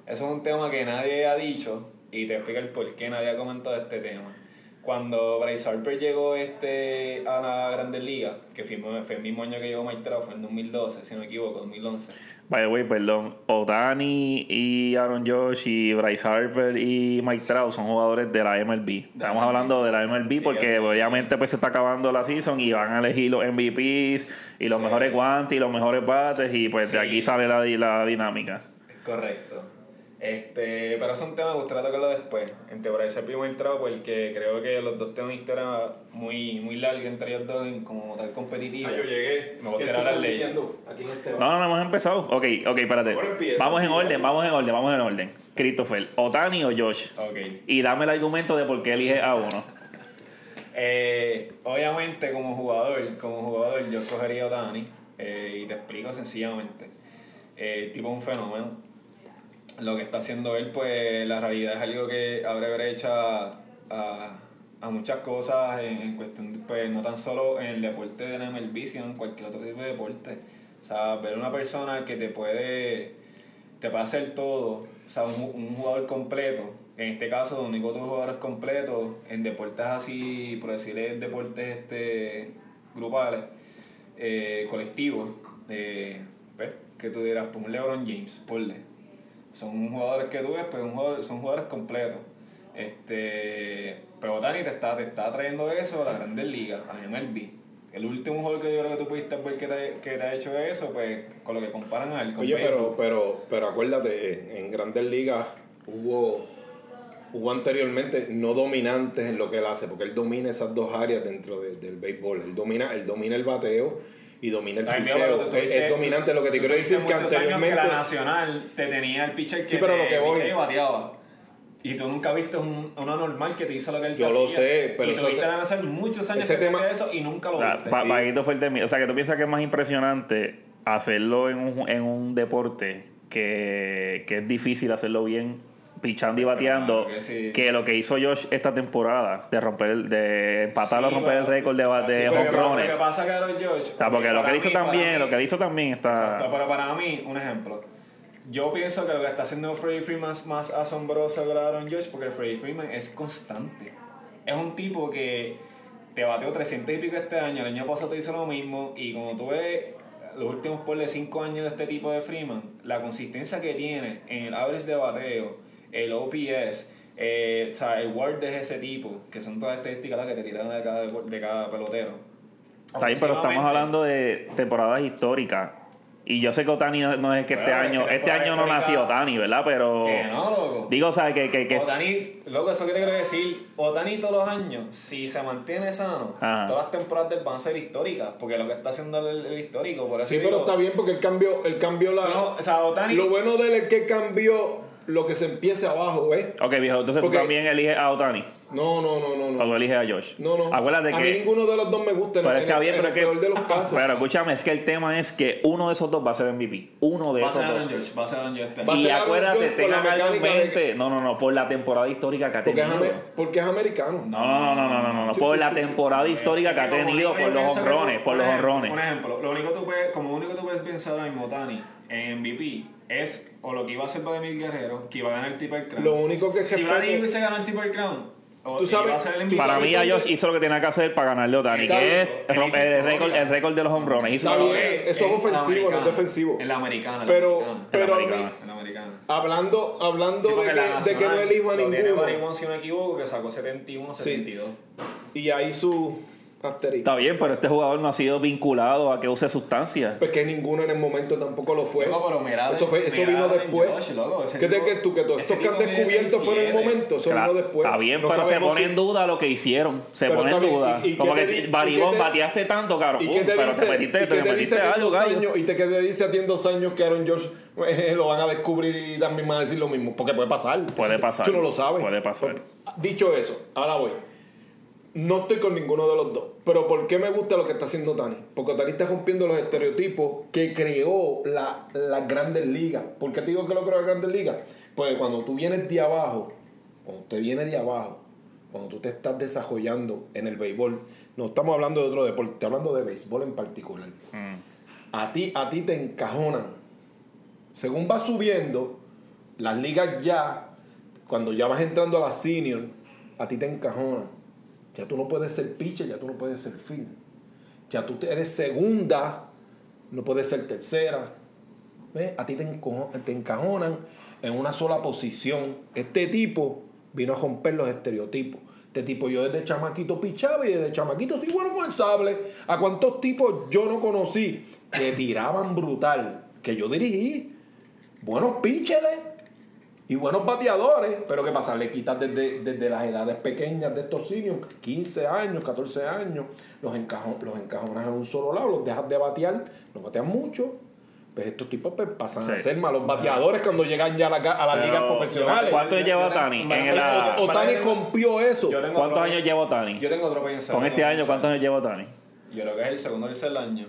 Speaker 3: Eso es un tema que nadie ha dicho y te explico el por qué nadie ha comentado este tema. Cuando Bryce Harper llegó este a la Grandes Ligas, que fue, fue el mismo año que llegó Mike Trout, fue en 2012, si no me equivoco, 2011.
Speaker 2: By the way, perdón. Otani y Aaron Josh y Bryce Harper y Mike Trout son jugadores de la MLB. Estamos
Speaker 3: MLB.
Speaker 2: hablando de la MLB
Speaker 3: Sí,
Speaker 2: porque obviamente pues se está acabando la season y van a elegir los MVPs y los
Speaker 3: Sí.
Speaker 2: mejores guantes y los mejores bates y pues de aquí sale la, la dinámica.
Speaker 3: Correcto. Este, pero es un tema que me gustaría tocarlo después, entre Bryce Harper y Mike Trout, porque creo que los dos tienen una historia muy, muy larga entre ellos dos en como tal competitiva.
Speaker 1: Ah, yo llegué.
Speaker 3: Me voy a
Speaker 1: ¿Qué
Speaker 3: tirar
Speaker 1: tú
Speaker 3: al
Speaker 1: estás
Speaker 3: ley.
Speaker 1: diciendo aquí en este
Speaker 2: No, no, no hemos empezado. Ok, ok, espérate. Vamos en
Speaker 1: sí,
Speaker 2: orden, vamos en orden, vamos en orden. Christopher, Otani o Josh.
Speaker 3: Ok.
Speaker 2: Y dame el argumento de por qué elige a uno.
Speaker 3: Eh, obviamente, como jugador, como jugador, yo escogería a Otani eh, y te explico sencillamente. Eh, el tipo un fenómeno. Lo que está haciendo él, pues la realidad es algo que abre brecha a, a muchas cosas en, cuestión, pues no tan solo en el deporte de la MLB, sino en cualquier otro tipo de deporte. O sea, ver una persona que te puede, te puede hacer todo, o sea, un, un jugador completo. En este caso, los únicos jugadores completos en deportes así, por decirle deportes este, grupales, eh, colectivos, eh, pues, que tú dirás, pues un LeBron James, ponle. Son jugadores que tú ves, un jugador- son jugadores completos. Este, pero Otani te está, te está trayendo eso a las grandes ligas, a la MLB. El último jugador que yo creo que tú pudiste ver que te, que te ha hecho eso, pues con lo que comparan a él con
Speaker 1: Oye, pero, pero, pero acuérdate, en Grandes Ligas hubo, hubo anteriormente no dominantes en lo que él hace, porque él domina esas dos áreas dentro de- del béisbol. Él domina, él domina el bateo y domina el picheo. Es,
Speaker 3: tuviste-
Speaker 1: es dominante. Lo que te quiero decir que
Speaker 3: muchos años
Speaker 1: anteriormente.
Speaker 3: que la nacional te tenía el pitcher que
Speaker 1: Sí, pero
Speaker 3: te
Speaker 1: lo que voy-
Speaker 3: y bateaba. Y tú nunca viste un, uno normal que te hizo lo que él te
Speaker 1: Yo lo
Speaker 3: hacía.
Speaker 1: sé, pero
Speaker 3: Y
Speaker 1: eso
Speaker 3: tuviste
Speaker 1: se-
Speaker 3: la nacional muchos años
Speaker 1: ese
Speaker 3: que te
Speaker 1: tema-
Speaker 3: eso y nunca lo viste.
Speaker 2: pa-
Speaker 3: sí.
Speaker 2: Paquito fue el de mí. O sea, que tú piensas que es más impresionante hacerlo en un, en un deporte que, que es difícil hacerlo bien pichando y bateando
Speaker 3: que sí.
Speaker 2: que lo que hizo Josh esta temporada de romper de empatar o
Speaker 3: Sí,
Speaker 2: romper el récord de,
Speaker 3: o sea,
Speaker 2: de
Speaker 3: sí. Lo que pasa que George.
Speaker 2: O sea, porque lo que él hizo también,
Speaker 3: mí-
Speaker 2: lo que él hizo también está.
Speaker 3: Exacto, pero para mí, un ejemplo. Yo pienso que lo que está haciendo Freddie Freeman es más asombroso que de Aaron George porque Freddie Freeman es constante. Es un tipo que te bateó 300 y pico este año, el año pasado te hizo lo mismo y como tú ves los últimos por 5 años de este tipo de Freeman, la consistencia que tiene en el average de bateo, el OPS, eh, o sea, el WAR de ese tipo, que son todas estadísticas las que te tiran de cada, de cada pelotero.
Speaker 2: Está bien, pero estamos hablando de temporadas históricas. Y yo sé que Otani no, no es que este año,
Speaker 3: que
Speaker 2: este año no nació Otani, ¿verdad? Pero.
Speaker 3: Que no, loco.
Speaker 2: Digo, o sea, que, que, que
Speaker 3: Otani, loco, eso que te quiero decir, Otani todos los años, si se mantiene sano,
Speaker 2: Ajá.
Speaker 3: todas las temporadas del van a ser históricas, porque lo que está haciendo el, el histórico, por eso
Speaker 1: Sí, pero está bien porque él cambió, él cambió la.
Speaker 3: no, o sea, Otani,
Speaker 1: Lo bueno de él es que cambió lo que se empiece abajo, ¿ves?
Speaker 2: Ok, viejo, entonces
Speaker 1: Porque-
Speaker 2: tú también eliges a Otani.
Speaker 1: No, no, no, no.
Speaker 2: O tú eliges a Josh.
Speaker 1: No, no.
Speaker 2: Acuérdate
Speaker 1: a mí
Speaker 2: que.
Speaker 1: ninguno de los dos me gusta. en- en, el-
Speaker 2: bien,
Speaker 1: en
Speaker 2: pero
Speaker 1: el
Speaker 2: que.
Speaker 1: peor de los casos.
Speaker 2: Pero escúchame, es que el tema es que uno de esos dos va a ser MVP. Uno de
Speaker 3: va a
Speaker 2: esos dos.
Speaker 3: George, va a ser Aaron este
Speaker 1: a
Speaker 3: año.
Speaker 2: Y
Speaker 1: ser Aaron
Speaker 2: acuérdate, tengan algo en
Speaker 1: de-
Speaker 2: mente. No, no, no, por la temporada histórica que ha
Speaker 1: porque, es
Speaker 2: tenido.
Speaker 1: porque es americano.
Speaker 2: No, no, no, no, no, no, no, por la temporada histórica que ha tenido por los honrones, por los
Speaker 3: ejemplo-
Speaker 2: honrones.
Speaker 3: Un ejemplo, lo único que tú puedes, como único que tú puedes pensar mismo, Otani, en MVP, es o lo que iba a hacer Vladimir Guerrero, que iba a ganar el Triple Crown.
Speaker 1: Lo único que
Speaker 3: si Vladimir hubiese ganado el Triple Crown, o
Speaker 1: Tú sabes- tú.
Speaker 2: Para
Speaker 1: sabes
Speaker 2: mí, Josh hizo lo que tenía que hacer para ganarle a Otani, que es romper el récord, el récord de los hombrones.
Speaker 1: Eso es ofensivo, no es defensivo.
Speaker 3: En la americana. en la
Speaker 1: Pero,
Speaker 3: americana.
Speaker 1: pero a mí,
Speaker 2: americana.
Speaker 3: En la americana.
Speaker 1: hablando, hablando
Speaker 3: Sí,
Speaker 1: de, que, de que no elijo a
Speaker 3: lo tiene
Speaker 1: ninguno.
Speaker 3: Barry si no me equivoco, que sacó 71 72.
Speaker 1: Y ahí su asterisco.
Speaker 2: Está bien, pero este jugador no ha sido vinculado a que use sustancias.
Speaker 1: Pues que ninguno en el momento tampoco lo fue.
Speaker 3: Loco, pero mira,
Speaker 1: eso fue, eso
Speaker 3: mira
Speaker 1: vino después.
Speaker 3: Josh, loco,
Speaker 1: ¿Qué te
Speaker 3: tipo-
Speaker 1: que tú que todos estos que han descubierto fueron en el
Speaker 3: 6'7".
Speaker 1: momento? Eso
Speaker 2: Claro,
Speaker 1: vino después.
Speaker 2: Está bien,
Speaker 1: No
Speaker 2: pero se pone
Speaker 1: si-
Speaker 2: en duda lo que hicieron. Se
Speaker 1: Pero
Speaker 2: pone en duda.
Speaker 1: ¿y- y qué
Speaker 2: Como
Speaker 1: te
Speaker 2: que
Speaker 1: di-
Speaker 2: Baribón
Speaker 1: qué te-
Speaker 2: bateaste tanto, caro.
Speaker 1: ¿Y
Speaker 2: pum,
Speaker 1: qué te
Speaker 2: pero
Speaker 1: dice,
Speaker 2: te metiste,
Speaker 1: y
Speaker 2: te
Speaker 1: qué te
Speaker 2: metiste algo,
Speaker 1: años, y te, qué te dice a ti en dos años que Aaron George eh, lo van a descubrir y también van a decir lo mismo? Porque puede pasar.
Speaker 2: Puede pasar.
Speaker 1: Tú no lo sabes.
Speaker 2: Puede pasar.
Speaker 1: Dicho eso, ahora voy. No estoy con ninguno de los dos. Pero ¿por qué me gusta lo que está haciendo Tani? Porque Tani está rompiendo los estereotipos que creó la, las grandes ligas. ¿Por qué te digo que lo creó las grandes ligas? Porque cuando tú vienes de abajo, cuando te vienes de abajo, cuando tú te estás desarrollando en el béisbol, no estamos hablando de otro deporte, estoy hablando de béisbol en particular.
Speaker 2: Mm.
Speaker 1: A ti, a ti te encajonan. Según vas subiendo, las ligas ya, cuando ya vas entrando a la senior, a ti te encajonan. Ya tú no puedes ser pitcher, ya tú no puedes ser fin. Ya tú eres segunda, no puedes ser tercera. ¿Ves? A ti te, encajonan en una sola posición. Este tipo vino a romper los estereotipos. Este tipo yo desde chamaquito pichaba y desde chamaquito sí bueno con el sable. ¿A cuántos tipos yo no conocí que tiraban brutal? Que yo dirigí. Buenos pitchers y buenos bateadores. Pero ¿qué pasa? Le quitas desde, desde las edades pequeñas de estos seniors, 15 años, 14 años, los, encajo- los encajonas en un solo lado, los dejas de batear, los batean mucho. Pues estos tipos pues, pasan a ser malos bateadores cuando llegan ya a, la- a las
Speaker 2: Pero,
Speaker 1: ligas profesionales.
Speaker 2: ¿Cuánto lleva
Speaker 3: yo-
Speaker 2: Tani?
Speaker 3: yo-
Speaker 2: En
Speaker 3: yo-
Speaker 2: la-
Speaker 1: O- Otani rompió eso.
Speaker 2: ¿Cuántos
Speaker 3: otro-
Speaker 2: años lleva Tani?
Speaker 3: Yo tengo otro pensar.
Speaker 2: Con este año, ¿cuántos años lleva Tani?
Speaker 3: Yo creo que es el segundo o tercer año.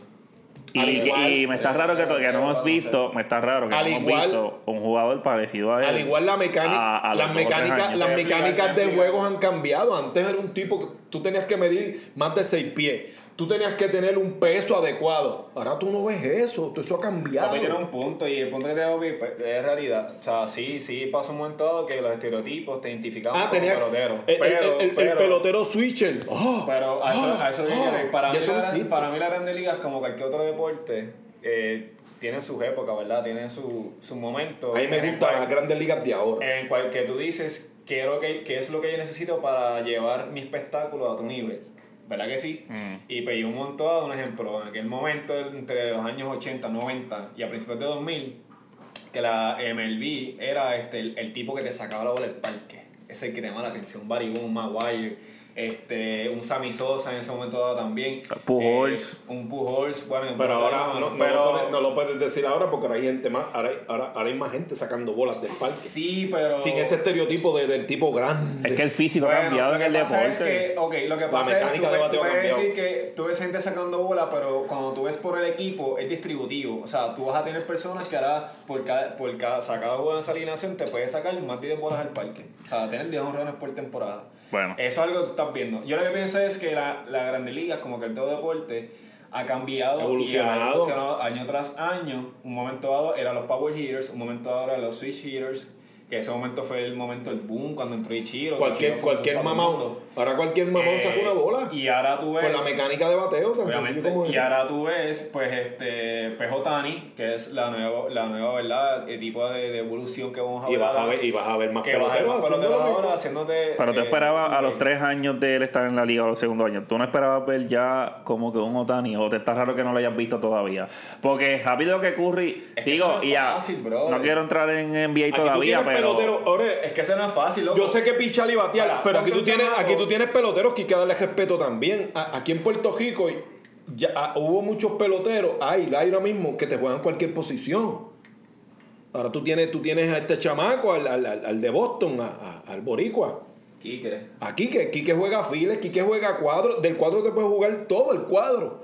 Speaker 2: Y,
Speaker 1: Al igual-
Speaker 2: y me está raro que, to- que no hemos visto, me está raro que no hemos
Speaker 1: igual-
Speaker 2: visto un jugador parecido a él.
Speaker 1: Al igual la mecánica,
Speaker 2: a- a los
Speaker 1: las mecánicas, las mecánicas de juegos han cambiado. Antes era un tipo que tú tenías que medir más de 6 pies. Tú tenías que tener un peso adecuado. Ahora tú no ves eso. Todo eso ha cambiado.
Speaker 3: Papi tiene un punto y el punto que te hago es realidad. O sea, sí, sí pasa un momento dado que los estereotipos te identificaban
Speaker 1: Ah,
Speaker 3: como pelotero.
Speaker 1: el, el-
Speaker 3: pero,
Speaker 1: el- el
Speaker 3: pero-
Speaker 1: pelotero switcher. Oh,
Speaker 3: Pero a eso,
Speaker 1: oh,
Speaker 3: a eso
Speaker 1: oh.
Speaker 3: quiero para, mí
Speaker 1: eso
Speaker 3: la, para mí la Grande Liga, como cualquier otro deporte, eh, tiene sus épocas, ¿verdad? Tiene su, su momento.
Speaker 1: A mí me
Speaker 3: el
Speaker 1: gustan las grandes ligas de ahora.
Speaker 3: En cual que tú dices qué es, lo que, qué es lo que yo necesito para llevar mi espectáculo a tu nivel. ¿Verdad que sí?
Speaker 2: Mm.
Speaker 3: Y pedí un montón un ejemplo, en aquel momento entre los años 80, 90 y a principios de 2000, que la MLB era este, el, el tipo que te sacaba la bola del parque. Es el que te llamaba la atención, Barry Maguire, este, un Sammy Sosa en ese momento dado también.
Speaker 2: Pujols.
Speaker 3: Eh, un Pujols, bueno,
Speaker 1: Pero ahora
Speaker 3: no, pero-
Speaker 1: lo puedes, no lo puedes decir ahora porque ahora hay gente más, ahora hay, ahora, ahora hay más gente sacando bolas del parque.
Speaker 3: Sí, pero...
Speaker 1: Sin ese estereotipo de, del tipo grande.
Speaker 2: Es que el físico ha cambiado en el deporte.
Speaker 3: es que, ok, lo que
Speaker 1: La
Speaker 3: pasa es que
Speaker 1: mecánica
Speaker 3: tú,
Speaker 1: de
Speaker 3: tú
Speaker 1: ha
Speaker 3: puedes
Speaker 1: cambiado.
Speaker 3: decir que tú ves gente sacando bola, pero cuando tú ves por el equipo es distributivo. O sea, tú vas a tener personas que ahora por cada, por cada sacada bola en esa alineación te puedes sacar más de 10 bolas al parque. O sea, tener 10 honrones por temporada.
Speaker 2: Bueno.
Speaker 3: Eso es algo que tú estás viendo. Yo lo que pienso es que la, la Grande Liga, como que el todo deporte, ha cambiado y ha
Speaker 1: Evolucionado.
Speaker 3: evolucionado año tras año. Un momento dado eran los Power Hitters, un momento dado eran los Switch Hitters, que ese momento fue el momento del boom cuando entró Ichiro.
Speaker 1: Cualquier,
Speaker 3: Ichiro
Speaker 1: cualquier mamón. Ahora cualquier mamón
Speaker 3: Eh,
Speaker 1: saca una bola.
Speaker 3: Y ahora tú ves.
Speaker 1: Con la mecánica de bateo, tan
Speaker 3: Obviamente,
Speaker 1: como
Speaker 3: y ahora tú ves, pues, este, Pejo Tani, que es la nueva, la nueva ¿verdad? El tipo de, de evolución que vamos a
Speaker 1: Y
Speaker 3: ver.
Speaker 1: vas a ver, y vas a ver más
Speaker 3: que
Speaker 1: peloteros
Speaker 3: peloteros ahora haciéndote.
Speaker 2: Pero tú
Speaker 3: eh,
Speaker 2: esperabas a los
Speaker 3: eh,
Speaker 2: tres años de él estar en la liga o los segundos años. Tú no esperabas ver ya como que un Otani o te está raro que no lo hayas visto todavía. Porque rápido que Curry,
Speaker 3: Es que
Speaker 2: digo,
Speaker 3: eso no
Speaker 2: y
Speaker 3: fácil,
Speaker 2: quiero entrar en NBA
Speaker 1: Aquí
Speaker 2: todavía, pero
Speaker 1: peloteros, ahora,
Speaker 3: Es que eso no es fácil, loco.
Speaker 1: Yo sé que pichar y batear,
Speaker 3: Ahora,
Speaker 1: pero aquí tú tienes,
Speaker 3: chamaco.
Speaker 1: aquí tú tienes peloteros que hay que darle respeto también. A- aquí en Puerto Rico ya, ah, hubo muchos peloteros, hay, hay ahora mismo que te juegan cualquier posición. Ahora tú tienes, tú tienes a este chamaco, al, al- al- de Boston, a- a- al Boricua.
Speaker 3: Quique.
Speaker 1: Aquí que Quique juega files, Quique juega cuadro, del cuadro te puedes jugar todo el cuadro.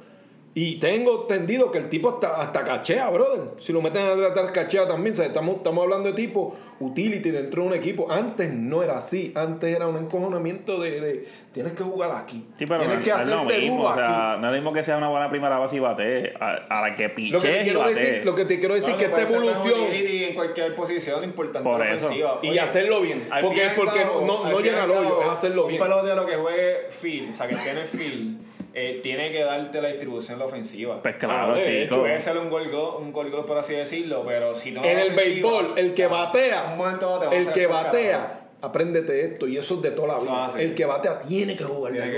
Speaker 1: Y tengo entendido que el tipo hasta, hasta cachea, brother. Si lo meten a tratar cachea también, o sea, estamos, estamos hablando de tipo utility dentro de un equipo. Antes no era así, antes era un encojonamiento de, de tienes que jugar aquí.
Speaker 2: Sí, pero
Speaker 1: tienes
Speaker 2: no,
Speaker 1: que
Speaker 2: no es
Speaker 1: hacerte
Speaker 2: mismo,
Speaker 1: duro
Speaker 2: o sea,
Speaker 1: aquí.
Speaker 2: no es lo mismo que sea una buena primera base y bate, a, a la que
Speaker 1: Lo que, te
Speaker 2: y
Speaker 1: quiero
Speaker 2: bate.
Speaker 1: decir, lo que te quiero decir
Speaker 3: No,
Speaker 1: que esta evolución
Speaker 3: y en cualquier posición importante
Speaker 2: Por eso.
Speaker 3: ofensiva.
Speaker 1: y
Speaker 3: Oye,
Speaker 1: hacerlo bien. Porque,
Speaker 3: y
Speaker 1: porque no, no
Speaker 3: y
Speaker 1: llena
Speaker 3: al
Speaker 1: hoyo, es hacerlo bien.
Speaker 3: Un pelotero que juegue field, o sea, que tiene field, eh, tiene que darte la distribución en la ofensiva.
Speaker 2: Pues claro,
Speaker 1: Ah, de
Speaker 2: chico.
Speaker 1: hecho,
Speaker 3: Puede ser un gol, go- un gol, gol, por así decirlo, pero si no.
Speaker 1: En el béisbol, el que
Speaker 3: un
Speaker 1: batea,
Speaker 3: momento dado te
Speaker 1: el que
Speaker 3: carajo.
Speaker 1: batea, apréndete esto y eso es de toda la vida.
Speaker 3: así.
Speaker 1: El que batea tiene que jugar
Speaker 3: Tiene que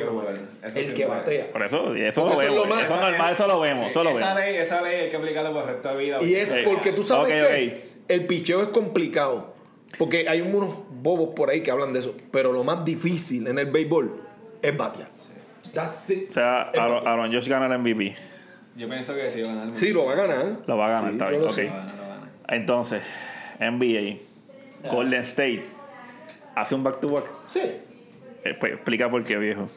Speaker 1: El
Speaker 3: sí
Speaker 1: que batea.
Speaker 2: Por eso, y eso
Speaker 1: Porque
Speaker 2: lo
Speaker 1: eso es
Speaker 2: vemos.
Speaker 1: lo más-
Speaker 2: eso es normal, eso lo vemos,
Speaker 3: Sí,
Speaker 2: eso lo
Speaker 3: esa
Speaker 2: vemos.
Speaker 3: ley, esa ley hay que aplicarla por el resto de la vida.
Speaker 1: Y es
Speaker 2: Sí.
Speaker 1: porque tú sabes que el picheo es complicado. Porque hay unos bobos por ahí que hablan de eso. Pero lo más difícil en el béisbol es batear. That's it.
Speaker 2: O sea, Aaron. Aaron Josh gana el MVP.
Speaker 3: Yo pienso que sí va a ganar.
Speaker 1: Sí, lo va a ganar.
Speaker 2: Lo va a ganar,
Speaker 1: Sí,
Speaker 2: está bien,
Speaker 1: lo
Speaker 2: ok.
Speaker 1: sé.
Speaker 3: Lo va a ganar, lo va a ganar.
Speaker 2: Entonces, NBA, Golden State, hace un back-to-back.
Speaker 1: Sí.
Speaker 2: Eh, pues, explica por qué, viejo.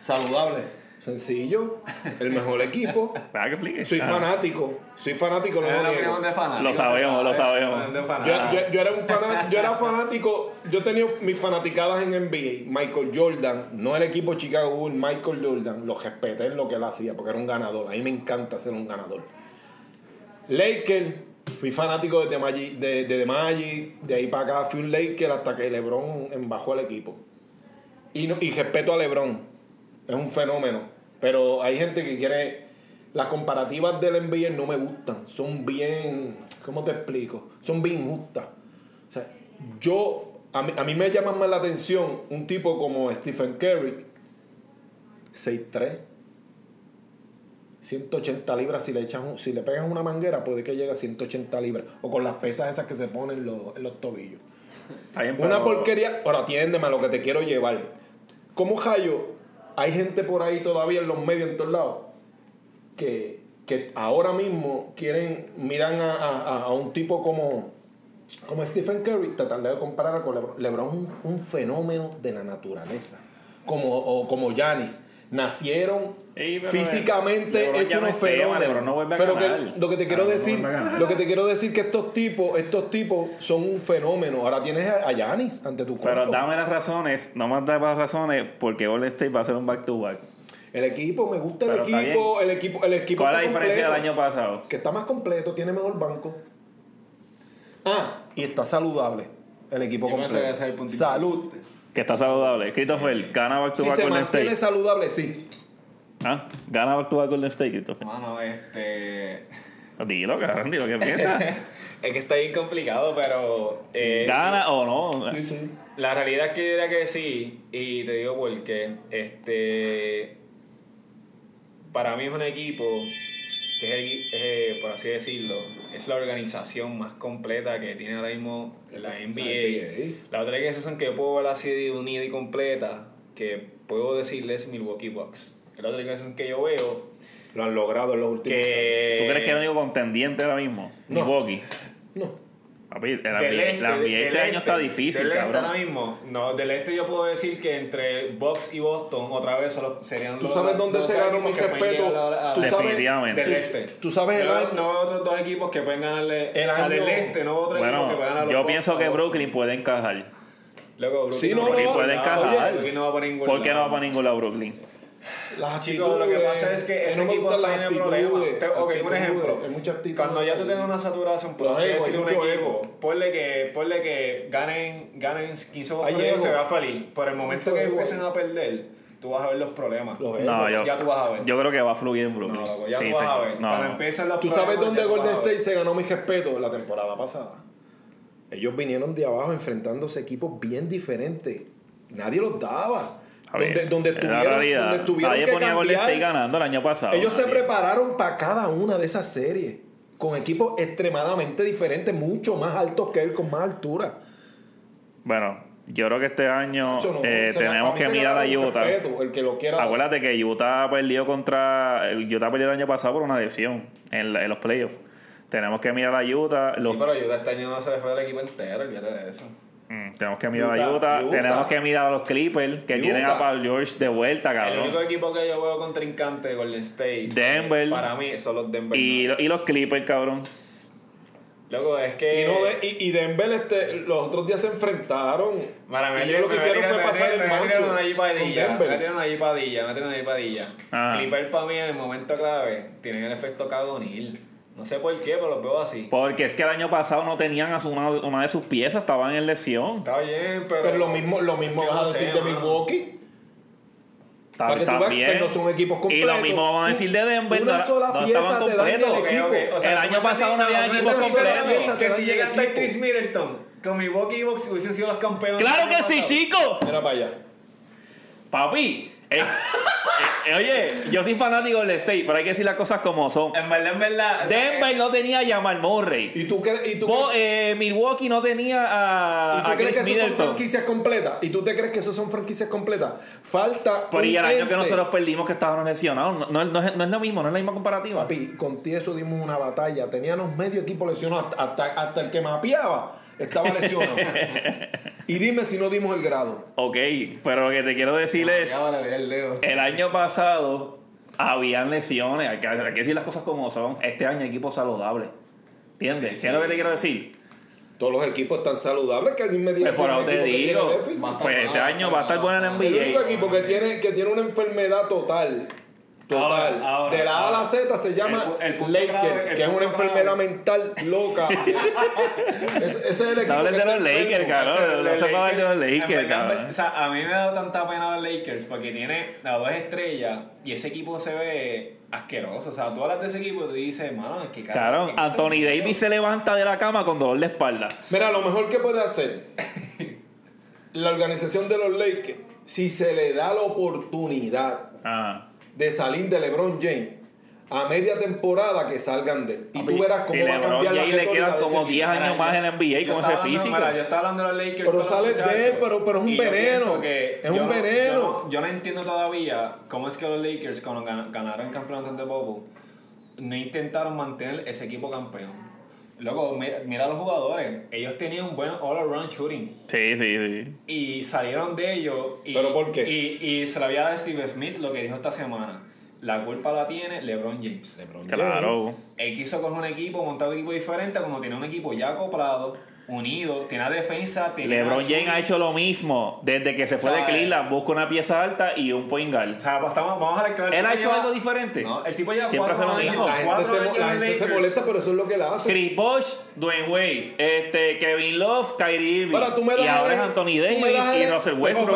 Speaker 1: Saludable. Sencillo. El mejor equipo.
Speaker 2: ¿Verdad que explique?
Speaker 1: Soy
Speaker 2: Ah.
Speaker 1: fanático. Soy fanático, no lo
Speaker 3: de fanático,
Speaker 2: Lo sabemos,
Speaker 3: sabe,
Speaker 2: lo sabemos.
Speaker 1: Yo,
Speaker 3: fanático.
Speaker 1: yo- yo era un faná- yo era fanático, yo tenía mis fanaticadas en NBA. Michael Jordan, no el equipo Chicago Bulls, Michael Jordan, lo respeté en lo que él hacía, porque era un ganador. A mí me encanta ser un ganador. Lakers, fui fanático de The Magic, de, de The Magic, de ahí para acá fui un Laker hasta que LeBron bajó el equipo. Y, no- y respeto a LeBron, es un fenómeno. Pero hay gente que quiere. Las comparativas del NBA no me gustan, son bien. ¿Cómo te explico? Son bien injustas. O sea, yo. A mí, a mí me llama más la atención un tipo como Stephen Curry, 6'3, 180 libras. Si le, echas un- si le pegas una manguera, puede que llegue a 180 libras. O con las pesas esas que se ponen en los, en los tobillos. Una porquería. Ahora atiéndeme a lo que te quiero llevar. ¿Cómo Jayo? Hay gente por ahí todavía en los medios, en todos lados, que, que ahora mismo quieren, miran a, a- a un tipo como, como Stephen Curry, tratando de comparar con LeBron. LeBron es un, un fenómeno de la naturaleza. Como, o como Giannis. Nacieron
Speaker 2: pero
Speaker 1: físicamente
Speaker 2: LeBron
Speaker 1: hechos
Speaker 2: no
Speaker 1: unos
Speaker 2: tema,
Speaker 1: fenómenos.
Speaker 2: LeBron no vuelve a
Speaker 1: Pero
Speaker 2: ganar.
Speaker 1: que, lo que te quiero
Speaker 2: no
Speaker 1: decir,
Speaker 2: ganar.
Speaker 1: lo que te quiero decir que estos tipos, estos tipos son un fenómeno. Ahora tienes a Giannis ante tu
Speaker 2: Pero
Speaker 1: cuerpo.
Speaker 2: dame las razones, no me das las razones porque Golden State va a hacer un back-to-back.
Speaker 1: El equipo, me gusta el
Speaker 2: Pero
Speaker 1: equipo, el equipo, el equipo.
Speaker 2: ¿Cuál es la diferencia del año pasado?
Speaker 1: Que está más completo, tiene mejor banco. Ah, y está saludable el equipo completo. Salud.
Speaker 2: Que está saludable. Christopher, gana
Speaker 1: Si
Speaker 2: back-to-back
Speaker 1: se
Speaker 2: Golden
Speaker 1: mantiene
Speaker 2: State.
Speaker 1: saludable, sí.
Speaker 2: ¿Ah? Gana back-to-back Golden State, Christopher.
Speaker 3: Mano, este.
Speaker 2: Dilo, cabrón, dilo, ¿qué piensas?
Speaker 3: Es que está bien complicado, pero. eh,
Speaker 2: ¿Gana o no?
Speaker 1: Sí, sí.
Speaker 3: La realidad es que yo diría que sí, y te digo por qué. Este. Para mí es un equipo que es, el, es, eh, por así decirlo, es la organización más completa que tiene ahora mismo la NBA.
Speaker 1: NBA.
Speaker 3: La otra organización que yo puedo ver así de unida y completa, que puedo decirles Milwaukee Bucks. La otra organización que yo veo
Speaker 1: Lo han logrado en los últimos
Speaker 3: que...
Speaker 2: ¿Tú crees que es el único contendiente ahora mismo?
Speaker 1: No.
Speaker 2: Milwaukee.
Speaker 1: años. No.
Speaker 2: Papi, el
Speaker 3: Del
Speaker 2: NBA,
Speaker 3: este,
Speaker 2: este año está difícil,
Speaker 3: del este
Speaker 2: cabrón.
Speaker 3: ahora mismo, no, del este yo puedo decir que entre Bucks y Boston otra vez solo serían
Speaker 1: ¿Tú
Speaker 3: los
Speaker 1: sabes
Speaker 3: los
Speaker 1: dónde se ganó
Speaker 3: equipos
Speaker 1: mi
Speaker 3: que pueden
Speaker 1: respeto?
Speaker 3: llegar a la- a
Speaker 1: ¿Tú
Speaker 3: la-
Speaker 1: sabes-
Speaker 2: Definitivamente.
Speaker 3: del
Speaker 1: tú-
Speaker 3: este.
Speaker 1: tú sabes el
Speaker 3: no,
Speaker 1: año-
Speaker 3: no veo otros dos equipos que pueden ganarle.
Speaker 1: El
Speaker 3: o sea,
Speaker 1: año-
Speaker 3: del este, no veo otro equipo que puedan ganar
Speaker 2: yo pienso que. Brooklyn puede encajar.
Speaker 3: Luego, Brooklyn
Speaker 1: Sí, no, no,
Speaker 3: ningún
Speaker 2: puede encajar.
Speaker 3: Brooklyn no va por ningún
Speaker 2: ¿Por qué no va para ningún lado Brooklyn?
Speaker 1: Las
Speaker 3: Chicos, lo que
Speaker 1: actitudes,
Speaker 3: pasa es que ese
Speaker 1: no
Speaker 3: equipo tiene problemas. Te- Ok, un
Speaker 1: actitudes,
Speaker 3: ejemplo. Cuando ya tú tengas una saturación, por así decirlo, un equipo,
Speaker 1: ego.
Speaker 3: ponle que, ponle que ganen, ganen 15
Speaker 1: Hay
Speaker 3: partidos se va feliz. Por el momento
Speaker 1: Mucho
Speaker 3: que
Speaker 1: ego
Speaker 3: empiecen a perder, tú vas a ver los problemas.
Speaker 1: Los
Speaker 2: No, yo,
Speaker 3: ya tú vas a ver.
Speaker 2: yo creo que va a fluir en Brooklyn.
Speaker 3: No, ya
Speaker 2: Sí,
Speaker 3: tú vas a
Speaker 2: señor.
Speaker 3: ver.
Speaker 2: No,
Speaker 3: Cuando
Speaker 2: no.
Speaker 3: empiecen los
Speaker 1: ¿Tú sabes
Speaker 3: problemas,
Speaker 1: dónde
Speaker 3: tú
Speaker 1: Golden
Speaker 3: vas a ver.
Speaker 1: State se ganó mi respeto? La temporada pasada. Ellos vinieron de abajo enfrentándose equipos bien diferentes. Nadie los daba.
Speaker 2: A ver,
Speaker 1: Donde, donde
Speaker 2: la
Speaker 1: tuvieron,
Speaker 2: realidad.
Speaker 1: donde tuvieron
Speaker 2: Nadie
Speaker 1: que
Speaker 2: ponía Golden. State ganando el año pasado.
Speaker 1: Ellos se prepararon para cada una de esas series. Con equipos extremadamente diferentes, mucho más altos que él, con más altura.
Speaker 2: Bueno, yo creo que este año
Speaker 1: no,
Speaker 2: eh, tenemos que mirar a Utah.
Speaker 1: respeto, el que lo quiera.
Speaker 2: Acuérdate que Utah perdió contra. Utah perdió el año pasado por una lesión en, la- en los playoffs. Tenemos que mirar a Utah. Los,
Speaker 3: Sí, pero Utah este año no se le fue el equipo entero, olvídate de eso.
Speaker 2: Mm, tenemos que mirar a
Speaker 1: Utah,
Speaker 2: Utah. Tenemos que mirar a los Clippers que
Speaker 1: Utah.
Speaker 2: tienen a Paul George de vuelta,
Speaker 3: El único
Speaker 2: cabrón.
Speaker 3: equipo que yo veo contrincante de Golden State.
Speaker 2: Denver.
Speaker 3: Para mí son los Denver.
Speaker 2: Y, los Clippers, cabrón.
Speaker 3: Loco, es que.
Speaker 1: Y, no de- y, y Denver este, los otros días se enfrentaron.
Speaker 3: Para
Speaker 1: y
Speaker 3: mí,
Speaker 1: ellos lo que hicieron fue pasar el
Speaker 3: Me
Speaker 1: macho
Speaker 3: metieron una
Speaker 1: con
Speaker 3: Padilla. Me metieron una Padilla. Me metieron una Padilla.
Speaker 2: Ajá.
Speaker 3: Clipper para mí en el momento clave tienen el efecto cagonil. No sé por qué, pero los veo así.
Speaker 2: Porque es que el año pasado no tenían a su- una, una de sus piezas, estaban en lesión.
Speaker 3: Está bien, pero.
Speaker 1: Pero lo mismo, lo mismo vas a
Speaker 3: no
Speaker 1: decir de. Milwaukee.
Speaker 2: Está,
Speaker 1: Para que tú
Speaker 2: está
Speaker 1: veas
Speaker 2: bien.
Speaker 1: que no son equipos
Speaker 2: y
Speaker 1: completos.
Speaker 2: lo mismo vamos a decir de Denver.
Speaker 1: una
Speaker 2: no-
Speaker 1: sola
Speaker 2: no
Speaker 1: pieza te daña el equipo.
Speaker 3: O sea,
Speaker 2: año pasado no había equipos completos.
Speaker 3: Que si llegan hasta. Chris Middleton, con Milwaukee y Bucks hubiesen sido los campeones.
Speaker 2: ¡Claro que sí,
Speaker 3: pasado.
Speaker 2: chico!
Speaker 1: Mira para allá.
Speaker 2: Papi, eh, eh, oye, yo soy fanático del State, pero hay que decir las cosas como son.
Speaker 3: En verdad, en verdad.
Speaker 2: Denver no tenía a Jamal Murray.
Speaker 1: ¿Y tú, crees- y tú,
Speaker 2: Bo-
Speaker 1: crees-
Speaker 2: eh, Milwaukee no tenía a,
Speaker 1: y tú
Speaker 2: a
Speaker 1: crees
Speaker 2: Chris
Speaker 1: que esas son
Speaker 2: Middleton.
Speaker 1: franquicias completas? ¿Y tú te crees que esas son franquicias completas? Falta.
Speaker 2: Pero
Speaker 1: un
Speaker 2: y el año que nosotros perdimos que estaban lesionados, no, no, no es, no es lo mismo, no es la misma comparativa.
Speaker 1: Papi, con ti eso dimos una batalla. Teníamos medio equipo lesionado. Hasta, hasta, hasta el que mapeaba estaba lesionado. y dime si no dimos el grado.
Speaker 2: Ok, pero lo que te quiero decir es,
Speaker 3: Ya vale, el dedo.
Speaker 2: el año pasado habían lesiones, hay que, hay que decir las cosas como son. Este año hay equipos saludables. ¿Entiendes?
Speaker 3: Sí,
Speaker 2: ¿Qué es lo que te quiero decir?
Speaker 1: Todos los equipos están saludables que alguien me diga
Speaker 2: Pues por ahora te
Speaker 1: equipo
Speaker 2: digo, pues este
Speaker 3: va a
Speaker 2: año
Speaker 3: estar
Speaker 2: va a estar
Speaker 3: bueno,
Speaker 2: bueno en
Speaker 3: va a
Speaker 1: El
Speaker 2: NBA.
Speaker 1: único equipo que tiene, que tiene una enfermedad total. Total.
Speaker 3: Ahora, ahora,
Speaker 1: de la A a la. Z se llama
Speaker 3: El el
Speaker 1: Laker,
Speaker 3: grave- el
Speaker 1: que es una
Speaker 3: grave.
Speaker 1: enfermedad mental loca. ese, ese es el equipo.
Speaker 2: No de los Lakers, cabrón. No se puede hablar de los
Speaker 3: En
Speaker 2: Lakers, cabrón.
Speaker 3: O sea, a mí me ha dado tanta pena los Lakers porque tiene las dos estrellas y ese equipo se ve asqueroso. O sea, tú hablas de ese equipo y tú dices, mano, es que
Speaker 2: Cabrón, Anthony Davis se levanta de la cama con dolor de espalda.
Speaker 1: Mira, lo mejor que puede hacer la organización de los Lakers, si se le da la oportunidad
Speaker 2: Ajá.
Speaker 1: De salir de LeBron James a media temporada, que salgan de él. Y tú verás cómo
Speaker 2: si
Speaker 1: va a
Speaker 2: LeBron
Speaker 1: cambiar la
Speaker 2: James le quedan como
Speaker 1: ese
Speaker 2: 10
Speaker 1: equipo.
Speaker 2: años más en la NBA con ese físico.
Speaker 3: yo estaba hablando de los Lakers.
Speaker 1: Pero sale de él, pero- pero es un veneno.
Speaker 3: que
Speaker 1: Es un
Speaker 3: yo no-
Speaker 1: veneno.
Speaker 3: Yo no, yo no entiendo todavía cómo es que los Lakers, cuando gan- ganaron el campeonato de Bobo, no intentaron mantener ese equipo campeón. Luego, mira, mira a los jugadores. Ellos tenían un buen all-around shooting.
Speaker 2: Sí, sí, sí.
Speaker 3: Y salieron de ellos. Y,
Speaker 1: ¿Pero por qué?
Speaker 3: Y, y se lo había dado a Steve Smith lo que dijo esta semana. La culpa la tiene LeBron James.
Speaker 1: LeBron
Speaker 2: Claro.
Speaker 1: James.
Speaker 3: Él quiso coger un equipo, montar un equipo diferente cuando tiene un equipo ya acoplado, unido, tiene defensa, tiene
Speaker 2: LeBron. James ha hecho lo mismo desde que se fue
Speaker 3: O sea,
Speaker 2: de Cleveland. Busca una pieza alta y un point guard.
Speaker 3: O sea, pues estamos, vamos a ver que el
Speaker 2: ¿Él ha hecho
Speaker 3: lleva-
Speaker 2: algo diferente?
Speaker 3: No, el tipo ya
Speaker 2: Siempre hace lo mismo.
Speaker 1: La gente, se, la gente se molesta, pero eso es lo que él hace.
Speaker 2: Chris Bosh, Dwayne Wade, este, Kevin Love, Kyrie Irving.
Speaker 1: Ahora, tú me das
Speaker 2: y ahora es Anthony Davis y Russell Westbrook.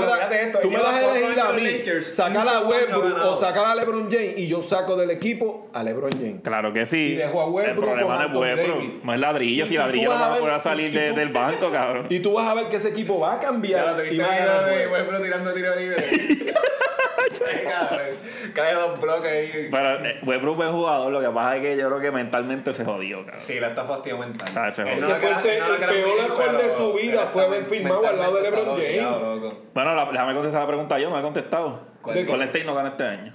Speaker 1: tú me das a elegir a mí, sacar a Westbrook o sacar a LeBron James y yo saco del equipo a LeBron James.
Speaker 2: Claro que sí.
Speaker 1: Y dejó a
Speaker 2: El
Speaker 1: Westbrook
Speaker 2: problema
Speaker 1: con
Speaker 2: no es Westbrook. No es ladrillo. Si ladrillo no
Speaker 1: a
Speaker 2: va a poder salir
Speaker 1: y
Speaker 2: de-
Speaker 1: tú-
Speaker 2: del banco, cabrón.
Speaker 1: Y tú vas a ver que ese equipo va a cambiar
Speaker 3: lo
Speaker 1: y va a
Speaker 3: de tirando tiro libre. Cae dos bloques ahí.
Speaker 2: Pero eh, Westbrook es jugador, lo que pasa es que yo creo que mentalmente se jodió, cabrón.
Speaker 3: Sí, la está fastidio mental.
Speaker 2: Ah, ese
Speaker 1: fue el, el peor error de su vida fue haber firmado al lado de LeBron James.
Speaker 2: Bueno, la- déjame contestar la pregunta yo, no he contestado.
Speaker 3: ¿Cuál?
Speaker 1: ¿De qué?
Speaker 2: Golden State no gana este año.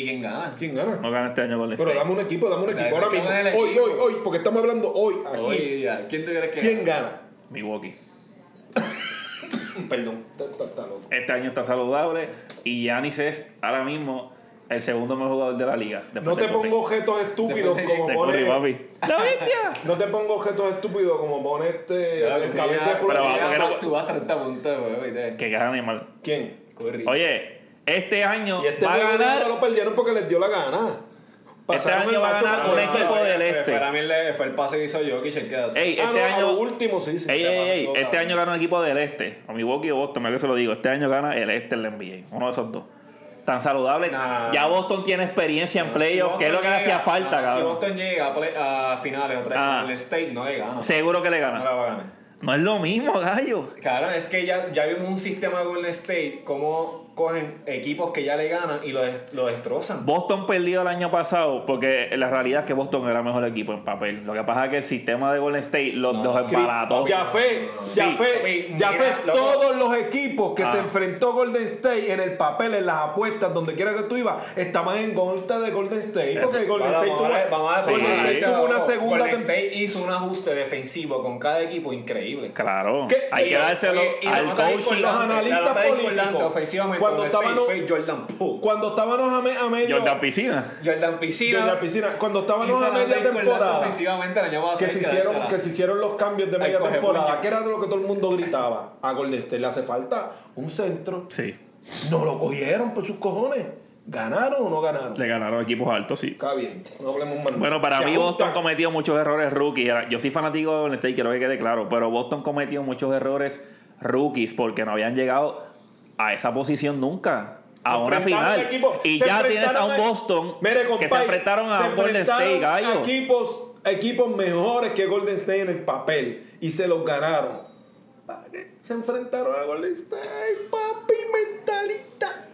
Speaker 3: ¿Y quién gana?
Speaker 1: ¿Quién gana?
Speaker 2: No gana este año Golden
Speaker 1: Pero
Speaker 2: State.
Speaker 1: dame un equipo, dame un equipo ahora
Speaker 3: el
Speaker 1: mismo. Hoy,
Speaker 3: equipo.
Speaker 1: hoy, hoy, porque estamos hablando hoy aquí.
Speaker 3: Día, ¿quién tú crees que
Speaker 1: ¿Quién gana?
Speaker 2: Milwaukee.
Speaker 1: Perdón, está, está- está loco.
Speaker 2: Este año está saludable y Giannis es ahora mismo el segundo mejor jugador de la liga. después
Speaker 1: No
Speaker 2: de
Speaker 1: te
Speaker 2: Curry.
Speaker 1: pongo objetos estúpidos
Speaker 3: Después de-
Speaker 1: como
Speaker 2: De Curry,
Speaker 1: pone.
Speaker 2: papi. ¡La bestia!
Speaker 1: No te pongo objetos estúpidos como pone este. El cabeza de
Speaker 2: pero vamos, que no-
Speaker 3: Tú vas 30 puntos, güey, ¿viste?
Speaker 2: Que gana animal.
Speaker 1: ¿Quién?
Speaker 3: Curry.
Speaker 2: Oye, este año
Speaker 1: Y este
Speaker 2: va a ganar.
Speaker 1: no lo perdieron porque les dio la gana. Pasaron
Speaker 2: año
Speaker 1: el
Speaker 2: va a ganar un equipo del este.
Speaker 3: Para mí fue el pase que hizo Jokic el que hace.
Speaker 2: Ey,
Speaker 1: Ah,
Speaker 2: este
Speaker 1: no, a
Speaker 2: año.
Speaker 1: lo último, sí, sí.
Speaker 2: Ey, ey, ey, este año gana un equipo del este. A Milwaukee o Boston, me que se lo digo. Este año gana el este en la NBA. Uno de esos dos. Tan saludable.
Speaker 3: Nah.
Speaker 2: Ya Boston tiene experiencia en
Speaker 3: Si
Speaker 2: playoffs, que es lo que le hacía falta,
Speaker 3: no, Si
Speaker 2: cabrón.
Speaker 3: Boston llega a, play- a finales otra vez
Speaker 2: Ah.
Speaker 3: el State, no le gana.
Speaker 2: Seguro que le
Speaker 3: No
Speaker 2: gana.
Speaker 3: la va a ganar.
Speaker 2: No es lo mismo, gallo.
Speaker 3: Claro, es que ya, ya vimos un sistema de Golden State, cómo cogen equipos que ya le ganan y lo, des- lo destrozan.
Speaker 2: Boston perdió el año pasado porque la realidad es que Boston era el mejor equipo en papel. Lo que pasa es que el sistema de Golden State los,
Speaker 3: No.
Speaker 2: los embarató.
Speaker 1: Ya
Speaker 2: Sí.
Speaker 1: ya
Speaker 3: Papi,
Speaker 1: ya
Speaker 3: loco.
Speaker 1: todos los equipos que
Speaker 2: Ah.
Speaker 1: se enfrentó Golden State en el papel, en las apuestas, donde quiera que tú ibas, estaban en contra de Golden State. Porque
Speaker 2: Eso.
Speaker 1: Golden State
Speaker 3: vamos
Speaker 1: tuvo,
Speaker 3: a ver, vamos a ver,
Speaker 2: Sí.
Speaker 3: vamos a ver,
Speaker 1: Golden State tuvo una segunda
Speaker 3: Golden. State hizo un ajuste defensivo con cada equipo increíble.
Speaker 2: Claro.
Speaker 1: ¿Qué-
Speaker 2: Hay que dárselo
Speaker 3: y
Speaker 2: al coaching.
Speaker 3: discordante,
Speaker 1: los analistas políticos,
Speaker 3: ofensivamente
Speaker 1: cuando
Speaker 3: fue Jordan Poole.
Speaker 1: Cuando estábamos a, me- a medio.
Speaker 2: Jordan Piscina.
Speaker 3: Jordan Piscina.
Speaker 1: la piscina, cuando estábamos a media temporada. Que se, hicieron,
Speaker 3: dársela.
Speaker 1: que se hicieron los cambios de media temporada, que era de lo que todo el mundo gritaba. A Golden State le hace falta un centro.
Speaker 2: Sí.
Speaker 1: No lo cogieron por sus cojones. ¿Ganaron o no ganaron?
Speaker 2: Le ganaron equipos altos, sí.
Speaker 1: Está bien, no hablemos más. nada.
Speaker 2: Bueno, para mí. Boston cometió muchos errores rookies. Yo soy fanático de Golden State, quiero que quede claro. Pero Boston cometió muchos errores rookies porque no habían llegado a esa posición nunca. A
Speaker 1: Se
Speaker 2: una final. y
Speaker 1: se
Speaker 2: ya tienes a un Boston
Speaker 1: Mire,
Speaker 2: que se enfrentaron a
Speaker 1: se
Speaker 2: un Golden State, gallo.
Speaker 1: Equipos, equipos mejores que Golden State en el papel y se los ganaron. Se enfrentaron a Golden State, papi, mentalista.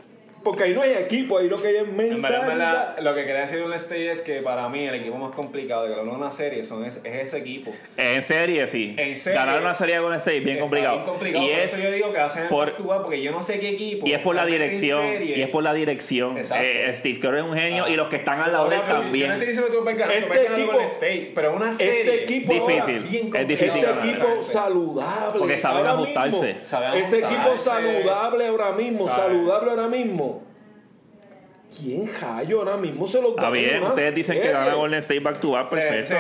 Speaker 1: Porque ahí no hay equipo, ahí lo que hay es
Speaker 3: En verdad, en
Speaker 1: mentalidad.
Speaker 3: verdad, lo que quería decir Golden State es que para mí el equipo más complicado de ganar una serie son es, es ese equipo.
Speaker 2: En serie, sí.
Speaker 3: En serie.
Speaker 2: Ganar una serie de Golden State, bien
Speaker 3: Está
Speaker 2: complicado.
Speaker 3: bien complicado,
Speaker 2: Y
Speaker 3: por
Speaker 2: es
Speaker 3: eso yo digo que hacen
Speaker 2: por-
Speaker 3: porque yo no sé qué equipo.
Speaker 2: Y es por la dirección. Y es por la dirección.
Speaker 3: Exacto.
Speaker 2: Eh, Steve Kerr es un genio
Speaker 3: Ah.
Speaker 2: y los que están al lado de él
Speaker 1: Ahora,
Speaker 3: Yo no
Speaker 2: también.
Speaker 3: que tú vas ganar,
Speaker 1: Este equipo-
Speaker 3: State, pero una serie.
Speaker 1: Este equipo
Speaker 2: Difícil.
Speaker 1: ahora,
Speaker 2: Es
Speaker 3: bien
Speaker 2: difícil
Speaker 1: este
Speaker 2: ganar.
Speaker 1: equipo saludable.
Speaker 2: Porque saben ajustarse.
Speaker 1: mismo.
Speaker 3: Saben
Speaker 1: Ese equipo saludable ahora mismo, saludable ahora mismo. ¿Quién Jayo ahora mismo se lo
Speaker 2: Está bien, ustedes dicen que
Speaker 1: serie?
Speaker 2: gana Golden State back to back, perfecto.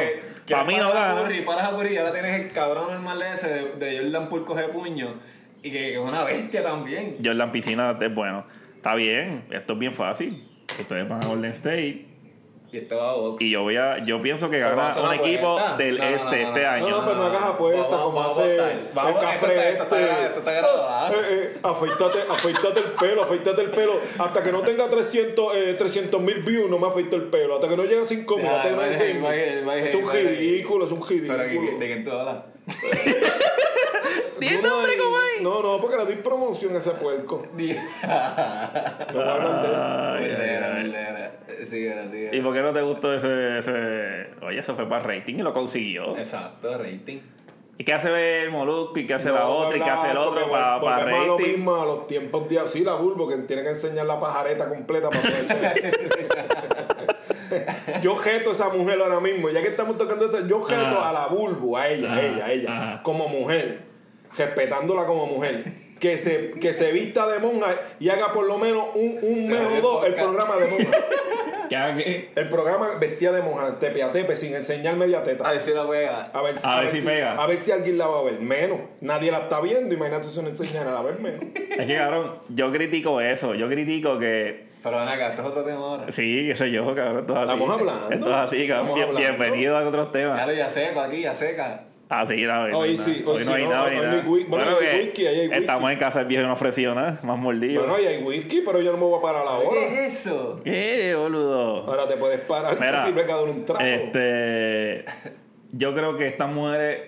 Speaker 2: Para mí no
Speaker 3: a
Speaker 2: gana.
Speaker 3: Curry, paras a Curry y ahora tienes el cabrón normal ese de, de Jordan Poole coge puño y que que es una bestia también.
Speaker 2: Jordan Piscina es bueno. Está bien, esto es bien fácil. Ustedes van a Golden State.
Speaker 3: Y este va a box.
Speaker 2: Y yo voy a, yo pienso que gana un equipo
Speaker 3: apuesta.
Speaker 2: del
Speaker 3: No, no, no,
Speaker 2: este
Speaker 3: no,
Speaker 2: este
Speaker 3: no,
Speaker 2: año.
Speaker 1: No, no, pero no hagas apuestas como hace el cafre
Speaker 3: está- esto está
Speaker 1: este.
Speaker 3: gra- esto está grabado.
Speaker 1: Eh, eh, afeítate, afeítate el pelo, afeítate el pelo. Hasta que no tenga 300 mil views, no me afeito el pelo. Hasta que no llegue a 5 mil, hasta que no llegue a
Speaker 3: vaya,
Speaker 1: 6
Speaker 3: vaya, vaya,
Speaker 1: Es un ridículo, es un ridículo.
Speaker 3: ¿de, de quién tú hablas?
Speaker 2: Di el
Speaker 1: No,
Speaker 2: nombre,
Speaker 1: no,
Speaker 2: ¿cómo es?
Speaker 1: No, no, porque le doy promoción a ese puerco. No.
Speaker 3: Síguela, síguela.
Speaker 2: ¿Y por qué no te gustó ese, ese... Oye, eso fue para rating y lo consiguió.
Speaker 3: Exacto, rating.
Speaker 2: ¿Y qué hace el Molusco? ¿Y qué hace la otra? ¿Y qué hace el otro
Speaker 1: Porque
Speaker 2: para,
Speaker 1: vol-
Speaker 2: para
Speaker 1: volvemos a lo
Speaker 2: rating?
Speaker 1: mismo a los tiempos de sí, la Bulbo, que tiene que enseñar la pajareta completa para poder Yo jeto a esa mujer ahora mismo, ya que estamos tocando esto, yo jeto
Speaker 2: Ajá.
Speaker 1: a la Bulbo, a ella, a ella, a ella,
Speaker 2: ajá.
Speaker 1: como mujer, respetándola como mujer. Que se, que se vista de monja y haga por lo menos un, un mes o dos el programa de monja.
Speaker 2: ¿Qué haga qué?
Speaker 1: El programa vestía de monja, tepe a tepe, sin enseñar media teta.
Speaker 3: A ver si la pega.
Speaker 1: A ver,
Speaker 2: A ver si pega.
Speaker 1: A ver si alguien la va a ver. Menos. Nadie la está viendo. Imagínate si no enseñan a ver menos.
Speaker 2: Es que, cabrón, yo critico eso. Yo critico que...
Speaker 3: Pero ven acá, esto es otro tema ahora.
Speaker 2: Sí, qué sé yo, cabrón. Esto es así.
Speaker 1: Estamos hablando.
Speaker 2: Esto es así, cabrón.
Speaker 1: Estamos
Speaker 2: Bien-
Speaker 1: hablando.
Speaker 2: bienvenido a otros
Speaker 3: Ya
Speaker 2: temas.
Speaker 3: lo ya seco aquí, ya seca.
Speaker 2: Ah, sí, no,
Speaker 1: Hoy
Speaker 2: hay
Speaker 1: sí,
Speaker 2: nada.
Speaker 1: hoy
Speaker 2: no hay
Speaker 1: no,
Speaker 2: nada.
Speaker 1: hoy
Speaker 2: hay
Speaker 1: no hay
Speaker 2: nada.
Speaker 1: whi- bueno, hay
Speaker 2: que
Speaker 1: whisky, ahí hay whisky.
Speaker 2: Estamos en casa, el viejo no ofreció nada. Más mordido.
Speaker 1: Bueno, ahí hay whisky, pero yo no me voy a parar ahora.
Speaker 3: ¿Qué es eso?
Speaker 2: ¿Qué, boludo?
Speaker 1: Ahora te puedes parar.
Speaker 2: Mira,
Speaker 1: uno un trago.
Speaker 2: Este, yo creo que estas mujeres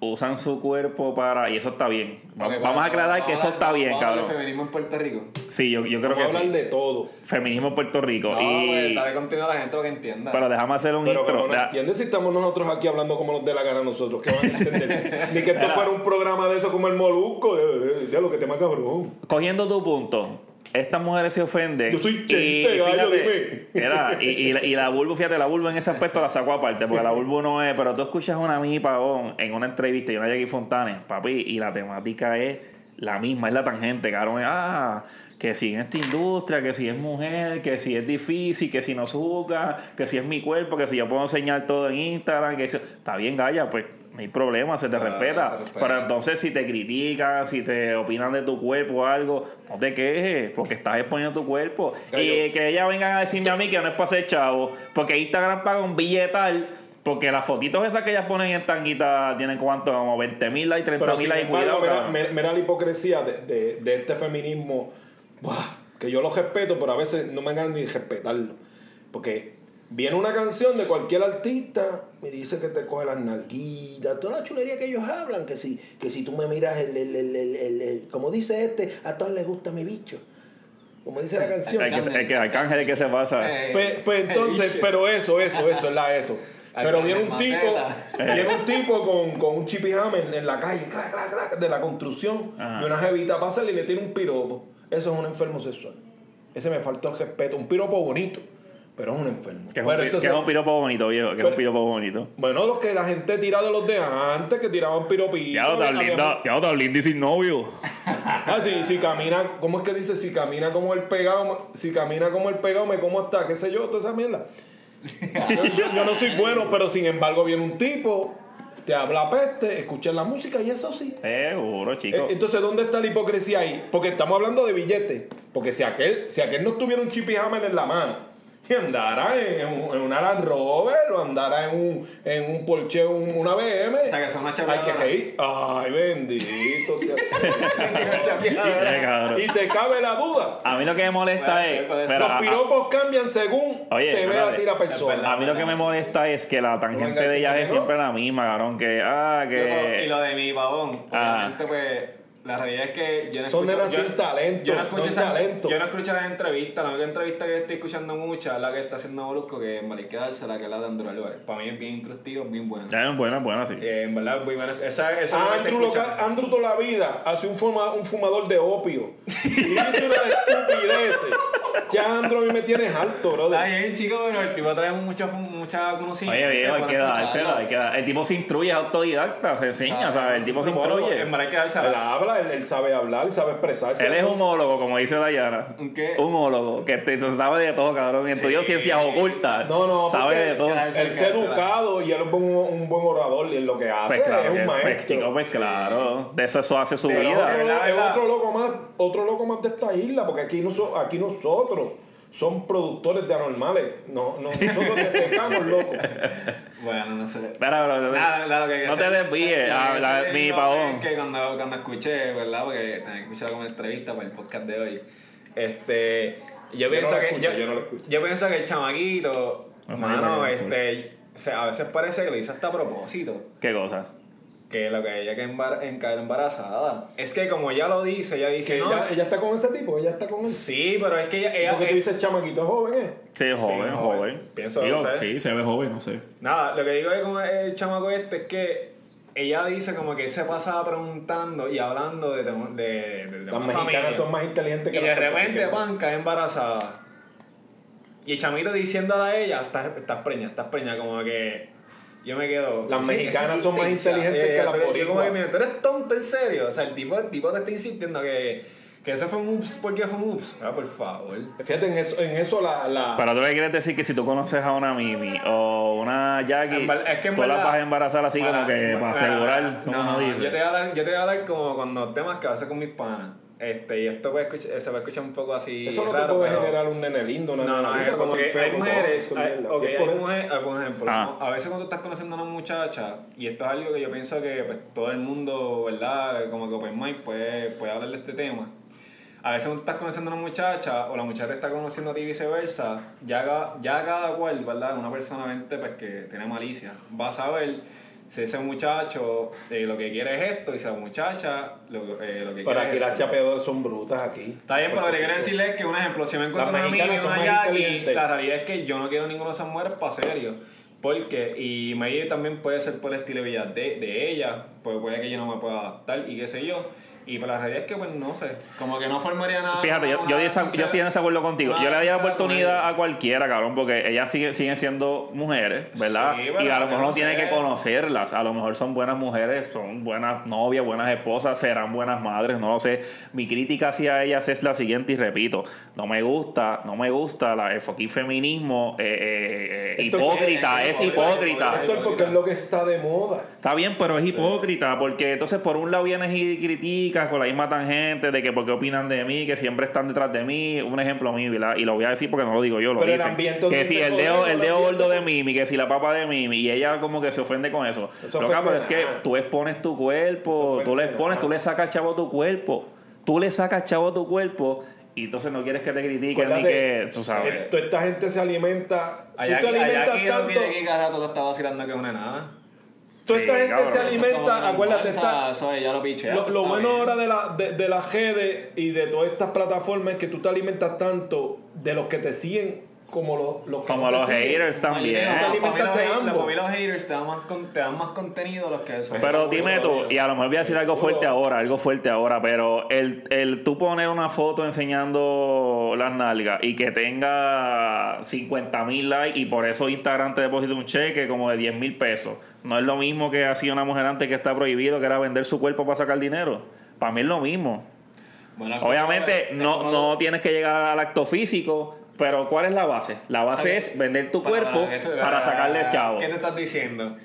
Speaker 2: usan su cuerpo para. Y eso está bien. Va- vamos a aclarar
Speaker 3: vamos
Speaker 2: que eso
Speaker 3: hablar-
Speaker 2: está bien,
Speaker 3: vamos a hablar
Speaker 2: cabrón.
Speaker 3: de feminismo en Puerto Rico.
Speaker 2: Sí, yo, yo creo
Speaker 1: Vamos a
Speaker 2: que
Speaker 1: hablar
Speaker 2: sí.
Speaker 1: de todo.
Speaker 2: Feminismo en Puerto Rico.
Speaker 3: No, pues
Speaker 2: y,
Speaker 3: dale contenido a la gente para que entienda.
Speaker 2: pero déjame hacer un
Speaker 1: Pero
Speaker 2: intro.
Speaker 1: no entiendes si estamos nosotros aquí hablando como nos dé la gana a nosotros. ¿Qué van a entender? Ni que esto fuera un programa de eso como el Molusco. De, de- de lo que te más cabrón.
Speaker 2: cogiendo tu punto, estas mujeres se ofenden.
Speaker 1: Yo soy
Speaker 2: y,
Speaker 1: Chente, gallo,
Speaker 2: fíjate,
Speaker 1: dime.
Speaker 2: mira, y, y, la- y la Bulbo, fíjate, la Bulbo en ese aspecto la sacó aparte, porque la Bulbo no es, pero tú escuchas a una Mimi Pagón en una entrevista y una Jackie Fontanes, papi, y la temática es la misma, es la tangente, cabrón. Ah, que si en esta industria, que si es mujer, que si es difícil, que si no juzga, que si es mi cuerpo, que si yo puedo enseñar todo en Instagram, que si... está bien, Gaya, pues no hay problema, se te respeta.
Speaker 3: se respeta.
Speaker 2: Pero entonces si te critican, si te opinan de tu cuerpo o algo, no te quejes, porque estás exponiendo tu cuerpo. Y que ellas vengan a decirme a mí que no es para ser chavo, porque Instagram paga un billetal. Porque las fotitos esas que ellas ponen en tanguita tienen cuánto, como 20 mil likes, 30
Speaker 1: Pero
Speaker 2: mil likes, cuidado.
Speaker 1: mira,
Speaker 2: cabrón.
Speaker 1: mira- mira la hipocresía de, de- de este feminismo. Buah, que yo lo respeto, pero a veces no me ganan ni respetarlo. Porque viene una canción de cualquier artista y dice que te coge las nalguitas, toda la chulería que ellos hablan, que si, que si tú me miras el, el, el, el- el- el- como dice este, a todos les gusta mi bicho. Como dice la canción.
Speaker 2: El que, que Arcángel es que se pasa.
Speaker 3: Eh,
Speaker 1: Pues, pues entonces, pero eso, eso, eso, es la eso. Pero viene un tipo, viene un tipo con, con un chipi hammer en la calle, clac, clac, clac, de la construcción,
Speaker 2: Ajá.
Speaker 1: y una jevita pasa y le tiene un piropo. Eso es un enfermo sexual. Ese me faltó el respeto. Un piropo bonito, pero es un enfermo.
Speaker 2: Que es, un,
Speaker 1: entonces,
Speaker 2: que es un piropo bonito, viejo. Que es un piropo bonito.
Speaker 1: bueno, los que la gente tira de los de antes, que tiraban piropitos.
Speaker 2: Ya tan
Speaker 1: había-
Speaker 2: linda y sin novio.
Speaker 1: Ah, sí, si camina, ¿cómo es que dice? Si camina como el pegado, si camina como el pegado, me como hasta, qué sé yo, toda esa mierda. Yo, yo- yo no soy bueno, pero sin embargo viene un tipo, te habla peste, escuchas la música y eso sí.
Speaker 2: Seguro,
Speaker 1: Eh,
Speaker 2: chico.
Speaker 1: Entonces, ¿dónde está la hipocresía ahí? Porque estamos hablando de billetes. Porque si aquel, si aquel no tuviera un chip y hammer en la mano y andara en, en un- en una Land Rover o andara en un, en un Porsche, un- una BM,
Speaker 3: O sea, que son una
Speaker 1: hay que. Ay, bendito sea
Speaker 2: Eh.
Speaker 1: Y te cabe la duda.
Speaker 2: A mí lo que me molesta es. pero
Speaker 1: Los
Speaker 2: a- a-
Speaker 1: piropos cambian según
Speaker 2: Oye,
Speaker 1: te vea a ti la persona.
Speaker 3: verdad.
Speaker 2: A mí lo que me molesta es que la tangente de ella es siempre la misma, cabrón. Que, ah, que.
Speaker 3: Y lo de mi babón,
Speaker 2: Ah.
Speaker 3: obviamente, pues. La realidad es que yo no
Speaker 1: Son
Speaker 3: escucho.
Speaker 1: nenas
Speaker 3: yo,
Speaker 1: sin talento,
Speaker 3: Yo no
Speaker 1: no
Speaker 3: escucho,
Speaker 1: hay
Speaker 3: esa-
Speaker 1: talento.
Speaker 3: yo no escucho las entrevistas. La única entrevista que estoy escuchando mucha es la que está haciendo Molusco, que en Vale dársela, que es la de Andrew Álvarez. Para mí es bien instructivo, bien buena.
Speaker 2: Es buena, buena, sí.
Speaker 3: Eh, en verdad, muy buena. Esa, esa es la
Speaker 1: Andrew, lo que-. Andrew toda la vida hace un, fuma- un fumador de opio. Y dice una estupidez. Ya Andrew a mí me tienes alto,
Speaker 3: Está
Speaker 1: brother.
Speaker 3: bien, chico, pero el tipo trae mucho, mucha conocimiento.
Speaker 2: Oye, viejo, hay que dársela.
Speaker 3: escucharlo.
Speaker 2: Hay que dar- El tipo se instruye, es autodidacta, se enseña, ¿sabes? El tipo se instruye.
Speaker 3: En verdad hay que dársela.
Speaker 1: habla, él, él sabe hablar, él sabe expresarse.
Speaker 2: Él es un homólogo, como dice Dayana.
Speaker 3: ¿Un qué?
Speaker 2: Un homólogo, que te, te sabe de todo, cabrón. Estudió
Speaker 3: Sí.
Speaker 2: ciencias ocultas.
Speaker 1: No, no,
Speaker 2: Sabe de todo.
Speaker 3: Él
Speaker 1: es educado y él es un, un buen orador y en lo que hace
Speaker 2: Pues claro,
Speaker 1: es un
Speaker 2: pues,
Speaker 1: maestro.
Speaker 2: chico, pues claro. De eso, eso hace su
Speaker 1: Pero
Speaker 2: vida.
Speaker 1: otro, es otro loco más, otro loco más de esta isla, porque aquí, noso- aquí nosotros son productores de anormales. No, no, nosotros defecamos, loco.
Speaker 3: Bueno, no sé.
Speaker 2: Espera, pero-
Speaker 3: Nada, nada, lo que
Speaker 2: no te desvíes. ah, la-
Speaker 3: es
Speaker 2: mi pavón.
Speaker 3: Que cuando, cuando escuché, ¿verdad? Porque tenía que escuchar como entrevista para el podcast de hoy. Este. Yo
Speaker 1: Yo
Speaker 3: pienso
Speaker 1: no
Speaker 3: que.
Speaker 1: escucho,
Speaker 3: yo,
Speaker 1: yo no la escucho.
Speaker 3: yo pienso que el chamaquito.
Speaker 2: No
Speaker 3: mano, este. o sea, a veces parece que lo hizo hasta a propósito.
Speaker 2: ¿Qué cosa?
Speaker 3: Que lo que ella que embar en caer embarazada. Es que como ella lo dice, ella dice.
Speaker 1: Que
Speaker 3: no,
Speaker 1: ella, ella está con ese tipo, ella está con él.
Speaker 3: Sí, pero es que ella. ella-
Speaker 1: Porque tú dices chamaquito es joven, ¿eh?
Speaker 2: Sí, es joven,
Speaker 3: Sí,
Speaker 2: joven.
Speaker 3: joven. Pienso,
Speaker 2: Digo,
Speaker 3: no sé.
Speaker 2: Sí, se ve joven, no sé.
Speaker 3: Nada, lo que digo es como el chamaco este es que ella dice como que él se pasaba preguntando y hablando de, de, de, de
Speaker 1: Las mexicanas
Speaker 3: familia.
Speaker 1: son más inteligentes que
Speaker 3: Y de repente, pan, cae embarazada. Y el chamito diciéndole a ella, estás, estás preña, estás preña, como que yo me quedo...
Speaker 1: Las mexicanas son más
Speaker 3: insistencia.
Speaker 1: inteligentes que
Speaker 3: Eh,
Speaker 1: las
Speaker 3: tú eres- yo como que,
Speaker 1: boricuas.
Speaker 3: mira, tú eres tonto, en serio. O sea, el tipo, el tipo te está insistiendo que, que ese fue un ups, ¿por qué fue un ups? Ah, por favor.
Speaker 1: Fíjate, en eso, en eso la, la,
Speaker 2: Pero tú le quieres decir que si tú conoces a una Mimi o una Jackie,
Speaker 3: es que
Speaker 2: tú la
Speaker 3: verdad-
Speaker 2: vas a embarazar así como que para asegurar, como
Speaker 3: no,
Speaker 2: dice.
Speaker 3: Yo te, voy a hablar, yo te voy a hablar como cuando temas que a veces con mis panas. Este, y esto puede escuchar- se va a escuchar un poco así.
Speaker 1: eso no
Speaker 3: raro,
Speaker 1: te puede
Speaker 3: pero-
Speaker 1: generar un nene lindo, una
Speaker 3: No, no,
Speaker 1: nena
Speaker 3: es como
Speaker 1: feo
Speaker 3: hay mujeres, hay,
Speaker 1: por
Speaker 3: hay mujeres, ah, por ejemplo,
Speaker 2: Ah.
Speaker 3: a veces cuando tú estás conociendo a una muchacha, y esto es algo que yo pienso que pues, todo el mundo, ¿verdad? Como que Open Mic puede, puede hablar de este tema. A veces cuando tú estás conociendo a una muchacha, o la muchacha te está conociendo a ti y viceversa, ya, ya cada cual, ¿verdad? Una persona mente, pues, que tiene malicia, va a saber si ese muchacho eh, lo que quiere es esto y si la muchacha lo, eh, lo que
Speaker 1: Pero
Speaker 3: quiere
Speaker 1: aquí
Speaker 3: es
Speaker 1: las chapeadoras son brutas aquí.
Speaker 3: Está bien, pero lo que quiero decirle es que, un ejemplo, si me encuentro una amiga y una
Speaker 1: inteligentes.
Speaker 3: la realidad es que yo no quiero ninguna de esas mujeres para serio. Porque, y maybe también puede ser por el estilo de vida de, de ella, pues puede que yo no me pueda adaptar y qué sé yo. Y pero la realidad es que, pues no sé, como que no formaría nada.
Speaker 2: Fíjate, yo, yo, yo estoy en desacuerdo contigo. Yo le daría
Speaker 3: sincera
Speaker 2: oportunidad a cualquiera, cabrón, porque ellas siguen, siguen siendo mujeres, ¿verdad?
Speaker 3: Sí,
Speaker 2: y a lo mejor
Speaker 3: no
Speaker 2: no tiene que conocerlas. A lo mejor son buenas mujeres, son buenas novias, buenas esposas, serán buenas madres, no lo sé. Mi crítica hacia ellas es la siguiente, y repito, no me gusta, no me gusta la, el fucking feminismo eh, eh, eh, hipócrita,
Speaker 3: es-
Speaker 2: es
Speaker 3: es hipócrita,
Speaker 2: hipócrita.
Speaker 1: Esto es porque es lo que está de moda.
Speaker 2: Está bien, pero es hipócrita, porque entonces por un lado vienes y criticas con la misma tangente de que porque opinan de mí, que siempre están detrás de mí, un ejemplo mío, ¿verdad? Y lo voy a decir porque no lo digo yo, lo
Speaker 1: Pero el
Speaker 2: dicen.
Speaker 1: ambiente
Speaker 2: Que si el dedo, el dedo gordo de Mimi, que si la papa de Mimi, y ella como que se ofende con eso.
Speaker 1: Eso
Speaker 2: Loca, pero es que tú expones tu cuerpo, tú le expones, tú le sacas chavo a tu cuerpo, tú le sacas chavo a tu cuerpo, y entonces no quieres que te critiquen ni que, tú sabes.
Speaker 1: eh, toda esta gente se alimenta.
Speaker 3: Allá,
Speaker 1: tú te alimentas
Speaker 3: allá aquí no
Speaker 1: tanto.
Speaker 3: tiene que cada rato lo está vacilando que es una nada.
Speaker 1: Toda esta gente
Speaker 2: cabrón,
Speaker 1: se alimenta. Acuérdate, está.
Speaker 3: Ya lo piché.
Speaker 1: Lo, bueno
Speaker 3: bien.
Speaker 1: ahora de, la, de, de las redes y de todas estas plataformas es que tú te alimentas tanto de los que te siguen como los, los
Speaker 2: Como los haters también.
Speaker 1: Alimentas
Speaker 3: los haters- te dan más, con- te dan más contenido los que son.
Speaker 2: Pero dime tú, y a lo mejor voy a decir algo fuerte ahora, algo fuerte ahora, pero el, el tú poner una foto enseñando las nalgas y que tenga 50 mil likes y por eso Instagram te deposita un cheque como de 10 mil pesos, no es lo mismo que hacía una mujer antes que está prohibido, que era vender su cuerpo para sacar dinero. Para mí es lo mismo.
Speaker 3: Bueno,
Speaker 2: Obviamente
Speaker 3: como-
Speaker 2: no,
Speaker 3: como-
Speaker 2: no tienes que llegar al acto físico, pero ¿cuál es la base? La base es vender tu
Speaker 3: Para-
Speaker 2: cuerpo
Speaker 3: para- esto-
Speaker 2: para sacarle el chavo.
Speaker 3: ¿Qué te estás diciendo?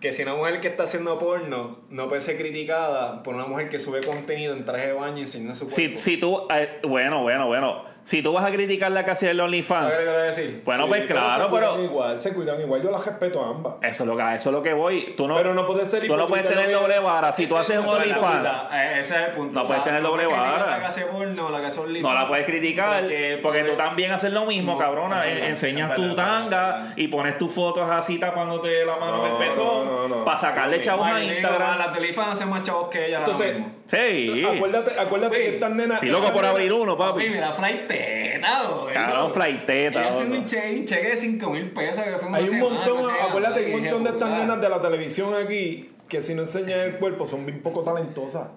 Speaker 3: Que si una mujer que está haciendo porno no puede ser criticada por una mujer que sube contenido en traje de baño enseñando su
Speaker 2: Si,
Speaker 3: cuerpo.
Speaker 2: si tú, eh, bueno, bueno, bueno, si tú vas a criticar la casa del
Speaker 3: ¿Sabes
Speaker 2: OnlyFans,
Speaker 3: que quiero decir?
Speaker 2: bueno,
Speaker 1: Sí,
Speaker 2: pues
Speaker 1: pero
Speaker 2: claro,
Speaker 1: se cuidan
Speaker 2: pero
Speaker 1: Igual, se cuidan igual. Yo las respeto a ambas.
Speaker 2: eso es lo que, eso es lo que voy. Tú no,
Speaker 1: Pero no puedes ser
Speaker 2: tú no puedes
Speaker 1: hipócrita,
Speaker 2: tener
Speaker 1: no
Speaker 2: doble
Speaker 1: voy a-
Speaker 2: vara. Si tú haces un
Speaker 3: Esa es la
Speaker 2: OnlyFans,
Speaker 3: eh, Ese es el punto.
Speaker 2: No puedes tener doble vara.
Speaker 3: La que hace porno, la que hace OnlyFans.
Speaker 2: no la puedes criticar porque, tú también haces lo mismo,
Speaker 3: No,
Speaker 2: cabrona.
Speaker 3: es verdad,
Speaker 2: En- Enseñas
Speaker 3: es
Speaker 2: tu
Speaker 3: verdad,
Speaker 2: tanga
Speaker 3: verdad.
Speaker 2: y pones tus fotos así tapándote la mano en
Speaker 1: No,
Speaker 2: el pezón
Speaker 1: no, no, no.
Speaker 2: para sacarle
Speaker 1: No,
Speaker 2: chavos a Instagram.
Speaker 3: Las de OnlyFans hacen más chavos que ellas ahora
Speaker 1: Entonces,
Speaker 3: mismo.
Speaker 2: Sí.
Speaker 1: Acuérdate, acuérdate
Speaker 3: Güey,
Speaker 1: que estas nenas.
Speaker 2: Estoy loco por abrir uno,
Speaker 3: Papi, mira, flight teta, güey.
Speaker 2: Cabrón, flighteta,
Speaker 3: Ella haciendo
Speaker 2: loco.
Speaker 3: un cheque, un cheque de 5 mil pesos. Que fue una
Speaker 1: Hay un
Speaker 3: semana,
Speaker 1: montón,
Speaker 3: no sé,
Speaker 1: acuérdate, hay un montón de estas nenas de la televisión aquí que si no enseñan el cuerpo son bien poco talentosas.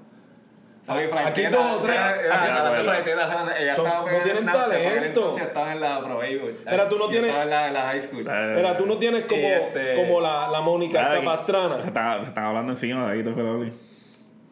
Speaker 1: Aquí
Speaker 3: teta,
Speaker 1: dos o tres.
Speaker 3: ella-
Speaker 1: aquí-
Speaker 3: ella-
Speaker 2: Ah,
Speaker 3: ella- teta, Ella estaba en
Speaker 1: tienen
Speaker 3: Snapchat, entonces estaba en la Pro.
Speaker 1: Pero tú no tienes-
Speaker 3: Estaba en la, high school.
Speaker 1: Mira, tú no tienes como,
Speaker 3: este-
Speaker 1: como la, la Mónica esta
Speaker 2: que-
Speaker 1: pastrana.
Speaker 2: Se están hablando encima de ahí, te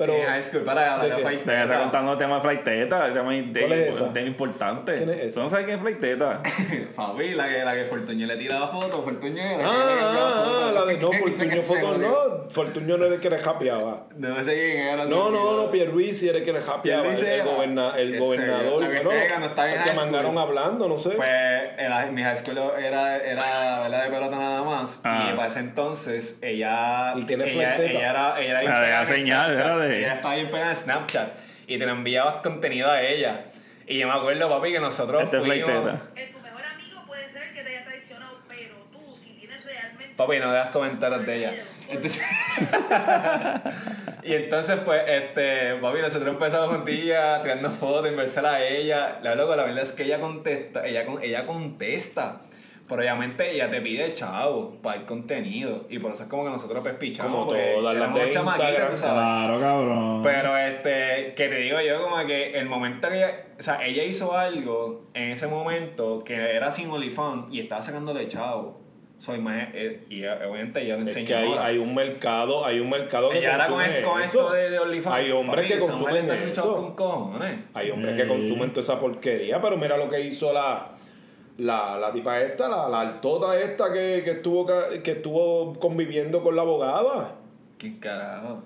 Speaker 2: pero
Speaker 3: En high school, para la
Speaker 1: ¿de
Speaker 3: de
Speaker 1: qué?
Speaker 3: flight
Speaker 2: Te está contando el tema de Flight Teta, el tema, de,
Speaker 1: ¿Cuál es
Speaker 2: tema importante.
Speaker 1: ¿Quién es esa?
Speaker 2: ¿Tú no sabes quién es Flight Teta?
Speaker 3: Papi, la que, la que Fortuño le tiraba fotos, Fortuño era
Speaker 1: ah, ah, ah,
Speaker 3: fotos.
Speaker 1: la de no, Fortuño Fotos no. Fortuño no era el que le japeaba.
Speaker 3: No sé quién era.
Speaker 1: No, no, no, Pierluisi era el que le japeaba. El,
Speaker 3: era.
Speaker 1: goberna- el
Speaker 3: Qué
Speaker 1: gobernador.
Speaker 3: La
Speaker 1: bueno,
Speaker 3: no está en
Speaker 1: que mangaron hablando, no sé.
Speaker 3: Pues la- en mi high school era, era ¿verdad? de pelota nada más.
Speaker 2: Ah.
Speaker 3: Y para ese entonces ella.
Speaker 1: ¿Y tiene
Speaker 3: ella, ella era. Ella, era
Speaker 2: La de la señal, era de-
Speaker 3: Ella estaba bien pegada en Snapchat. Y te lo enviabas contenido a ella. Y yo me acuerdo, papi, que nosotros
Speaker 2: Este es
Speaker 3: fuimos.
Speaker 2: Teta.
Speaker 4: Tu mejor amigo puede ser el que te haya traicionado, pero tú, si tienes realmente.
Speaker 3: Papi, no dejas comentarios de ella. Entonces, y entonces, pues, este, papi, nosotros empezamos juntillas, tirando fotos, inversela a ella. La loco, la verdad es que ella contesta, ella, con- ella contesta. Pero obviamente ella te pide chavo para el contenido. Y por eso es como que nosotros pues pichamos.
Speaker 1: Como todas las de Instagram.
Speaker 3: tú sabes.
Speaker 2: Claro, cabrón.
Speaker 3: Pero este, que te digo yo como que el momento que ella, o sea, ella hizo algo en ese momento que era sin OnlyFans y estaba sacándole chavo. Soy más, eh, y eh, obviamente ella lo
Speaker 1: es
Speaker 3: enseñó.
Speaker 1: que hay, hay un mercado, hay un mercado que
Speaker 3: Ella ahora con, el- con
Speaker 1: eso.
Speaker 3: esto de, de OnlyFans.
Speaker 1: Hay hombres que consumen eso.
Speaker 3: con cojones.
Speaker 1: Hay hombres que consumen toda esa porquería, pero mira lo que hizo la, la, la tipa esta, la, la altota esta que, que, estuvo, que estuvo conviviendo con la abogada.
Speaker 3: ¿Qué carajo?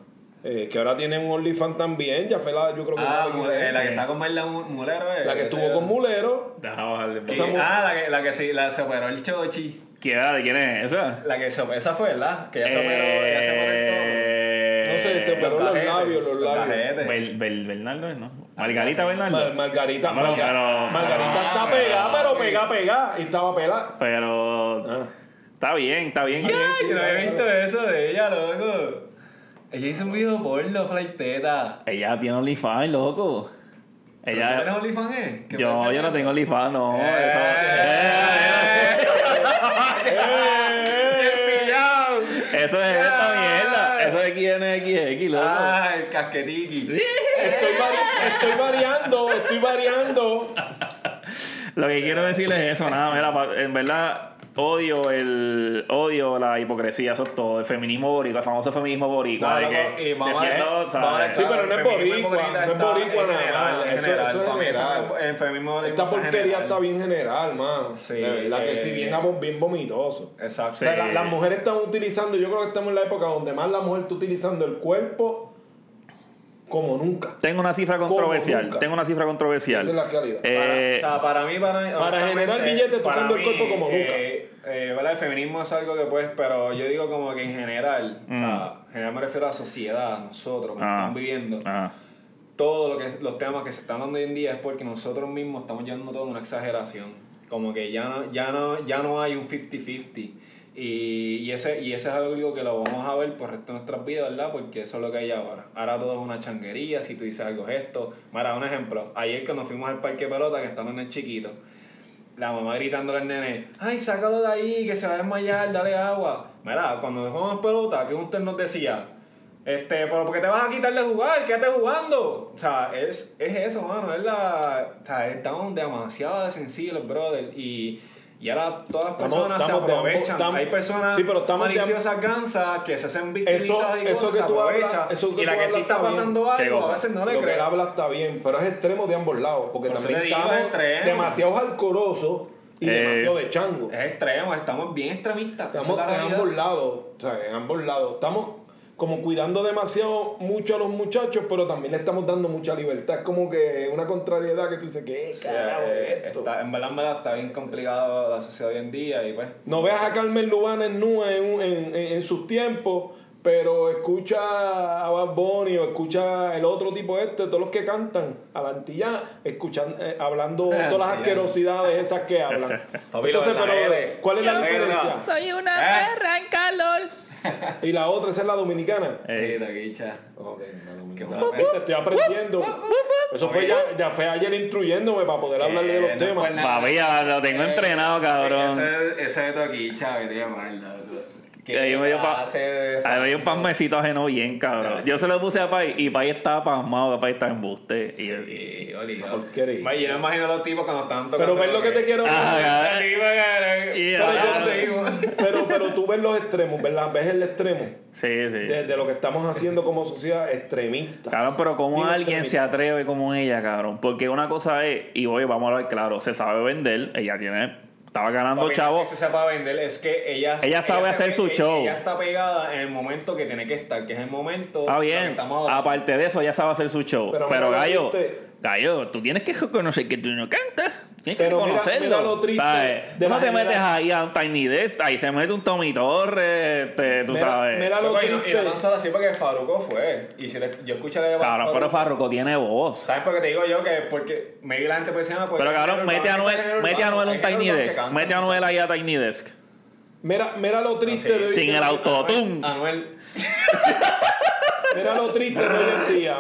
Speaker 1: eh, que ahora tiene un OnlyFans también, ya fue la, yo creo que
Speaker 3: Ah,
Speaker 1: la,
Speaker 3: eh, la que está con Marla Mu- Mulero. eh,
Speaker 1: la que estuvo con Mulero.
Speaker 2: Deja bajarle.
Speaker 3: Ah, la que, la que sí, la se operó el chochi.
Speaker 2: ¿Quién, quién es esa?
Speaker 3: La que se esa fue, ¿verdad? Que ella se operó, ella se operó el todo.
Speaker 2: Eh,
Speaker 1: se operó los labios, los labios.
Speaker 2: Bel, Bel- Bernardo, ¿no? Margarita
Speaker 3: sí.
Speaker 2: Bernardo.
Speaker 1: Mar- Margarita,
Speaker 2: pero-
Speaker 1: Margarita
Speaker 3: Ah,
Speaker 1: está pegada, pero pegada, pegada. Y estaba pelada.
Speaker 2: Pero.
Speaker 1: Ah.
Speaker 2: Está bien, está bien.
Speaker 3: Ay, yo no había visto eso de ella, loco. Ella hizo un video porno, flighteta.
Speaker 2: Ella tiene OnlyFans, loco.
Speaker 3: ¿Tú tienes
Speaker 2: Ella.
Speaker 3: OnlyFans, eh? ¿Qué
Speaker 2: Yo, yo no tengo? OnlyFans, no.
Speaker 3: Eh.
Speaker 2: Eso es XNXX, loco.
Speaker 3: Ah, el casquetiqui.
Speaker 1: Estoy, vari- estoy variando, estoy variando.
Speaker 2: Lo que quiero decirles es eso, nada, mira, en verdad odio el odio la hipocresía, eso es todo, el feminismo boricua, el famoso feminismo boricua,
Speaker 3: No, y
Speaker 2: defiendo.
Speaker 1: Sí, pero no es boricua, no es boricua
Speaker 3: en
Speaker 1: nada
Speaker 3: general, en
Speaker 1: eso-
Speaker 3: general.
Speaker 1: eso es general.
Speaker 3: el feminismo
Speaker 1: Esta porquería
Speaker 3: general.
Speaker 1: está bien general, mano.
Speaker 3: Sí,
Speaker 1: verdad que
Speaker 3: eh,
Speaker 1: sí, bien, abo- bien vomitoso.
Speaker 3: Exacto.
Speaker 1: O sea, la- las mujeres están utilizando, yo creo que estamos en la época donde más la mujer está utilizando el cuerpo como nunca.
Speaker 2: Tengo una cifra controversial,
Speaker 1: nunca.
Speaker 2: tengo una cifra controversial.
Speaker 1: Esa es la realidad.
Speaker 2: Eh,
Speaker 3: Para, o sea, para mí, para mí,
Speaker 1: Para generar billetes, tú usando el cuerpo como
Speaker 3: eh, eh, ¿verdad? El feminismo es algo que pues, pero yo digo como que en general, o sea, en general me refiero a la sociedad, nosotros, que
Speaker 2: Mm. Ah.
Speaker 3: estamos viviendo,
Speaker 2: ah,
Speaker 3: todo lo que los temas que se están dando hoy en día es porque nosotros mismos estamos llevando todo a una exageración. Como que ya no, ya no, ya no hay un 50-50. Y, y, ese, y ese es algo que lo vamos a ver por el resto de nuestras vidas, ¿verdad? Porque eso es lo que hay ahora. Ahora todo es una changuería, si tú dices algo es esto. Mira, un ejemplo. Ayer cuando fuimos al parque pelota, que estamos en el chiquito, la mamá gritándole al nene, ay, sácalo de ahí, que se va a desmayar, dale agua. Mira, cuando jugamos pelota, que usted nos decía, este, pero porque te vas a quitar de jugar, quédate jugando. O sea, es, es eso, mano, es la. O sea, estamos demasiado de brother. Y, y ahora todas las personas
Speaker 1: estamos
Speaker 3: se aprovechan.
Speaker 1: ambos-
Speaker 3: Hay personas
Speaker 1: Sí, pero
Speaker 3: maliciosas gansas que se hacen victimizadas y
Speaker 1: eso que
Speaker 3: se
Speaker 1: hablas-
Speaker 3: aprovechan. y la que sí está
Speaker 1: bien.
Speaker 3: pasando
Speaker 2: ¿Qué
Speaker 3: algo, a veces no le
Speaker 1: Lo que él
Speaker 3: crees.
Speaker 1: habla está bien, pero es extremo de ambos lados, porque
Speaker 3: Por
Speaker 1: también estamos
Speaker 3: extremo.
Speaker 1: demasiado alcorosos y
Speaker 2: Eh,
Speaker 1: demasiado de chango.
Speaker 3: Es extremo, estamos bien extremistas.
Speaker 1: Estamos en ambos lados, o sea, en ambos lados. Estamos como cuidando demasiado mucho a los muchachos, pero también le estamos dando mucha libertad. Es como que una contrariedad que tú dices, ¿qué
Speaker 3: Sí,
Speaker 1: carajo
Speaker 3: eh,
Speaker 1: es esto?
Speaker 3: está- en verdad, en verdad está bien complicado la sociedad hoy en día y pues.
Speaker 1: No veas a Carmen Lubana en nua en, un- en, en- en sus tiempos, pero escucha a Bad Bunny o escucha el otro tipo este, todos los que cantan a la antilla, escuchan, eh, hablando todas las asquerosidades esas que hablan. Entonces, pero. ¿cuál es la diferencia?
Speaker 2: Soy una
Speaker 3: ¿Eh?
Speaker 2: perra en calor.
Speaker 1: Y la otra, esa es la dominicana.
Speaker 2: Eh,
Speaker 3: taquicha.
Speaker 1: Ok, la dominicana. Estoy aprendiendo. Eso fue ya, ya fue ayer instruyéndome para poder hablarle de los
Speaker 3: no
Speaker 1: temas.
Speaker 2: Papi, ya lo tengo entrenado, cabrón.
Speaker 3: Ese, ese de taquicha, que. ¿Qué
Speaker 2: Ahí me dio pa-
Speaker 3: clase de
Speaker 2: Ahí me dio un pasmecito ajeno bien, cabrón. Yo se lo puse a Pai y Pai estaba pasmado, que Pai estaba en buste. Y,
Speaker 3: Sí, obligado. Yo no imagino a los tipos cuando están tocando.
Speaker 1: Pero ves lo que te quiero
Speaker 3: Pero.
Speaker 1: Pero, tú ves los extremos, ¿verdad? Ves el extremo
Speaker 2: Sí, sí.
Speaker 1: de, de lo que estamos haciendo como sociedad extremista.
Speaker 2: Cabrón, pero ¿cómo alguien
Speaker 1: extremista.
Speaker 2: se atreve como ella, cabrón? Porque una cosa es, y voy, vamos a hablar claro, se sabe vender, ella tiene, estaba ganando
Speaker 3: Papi,
Speaker 2: chavo.
Speaker 3: Que se sepa vender es que ella.
Speaker 2: Ella sabe hacer su show.
Speaker 3: Ella está pegada en el momento que tiene que estar, que es el momento. Que
Speaker 2: bien,
Speaker 3: estamos
Speaker 2: aparte de eso, ella sabe hacer su show.
Speaker 1: Pero
Speaker 2: Pero, Gallo. Gallo, tú tienes que reconocer que tú no cantas. Tienes que
Speaker 1: Pero mira-
Speaker 2: reconocerlo.
Speaker 1: mira lo triste
Speaker 2: ¿sabes?
Speaker 1: de
Speaker 2: Tú no
Speaker 1: la
Speaker 2: te metes ahí a un Tiny Desk, ahí se mete un Tommy Torres, este, tú
Speaker 1: Mira-
Speaker 2: sabes.
Speaker 1: mira lo
Speaker 3: Loco, y, no, y
Speaker 1: triste.
Speaker 3: no tan solo así porque Faruco fue. Y si le- yo escuché la de
Speaker 2: Cabrón, pero Farruko tiene voz.
Speaker 3: ¿Sabes por qué te digo yo? Que porque maybe la gente ah, pues,
Speaker 2: Pero
Speaker 3: género
Speaker 2: cabrón, mete a Noel, mete a Noel un Tiny
Speaker 3: que
Speaker 2: Desk. Mete a Noel ahí a Tiny Desk.
Speaker 1: Mira, mira lo triste de
Speaker 2: Sin el autotune.
Speaker 3: Anuel.
Speaker 1: Mira lo triste de hoy en día.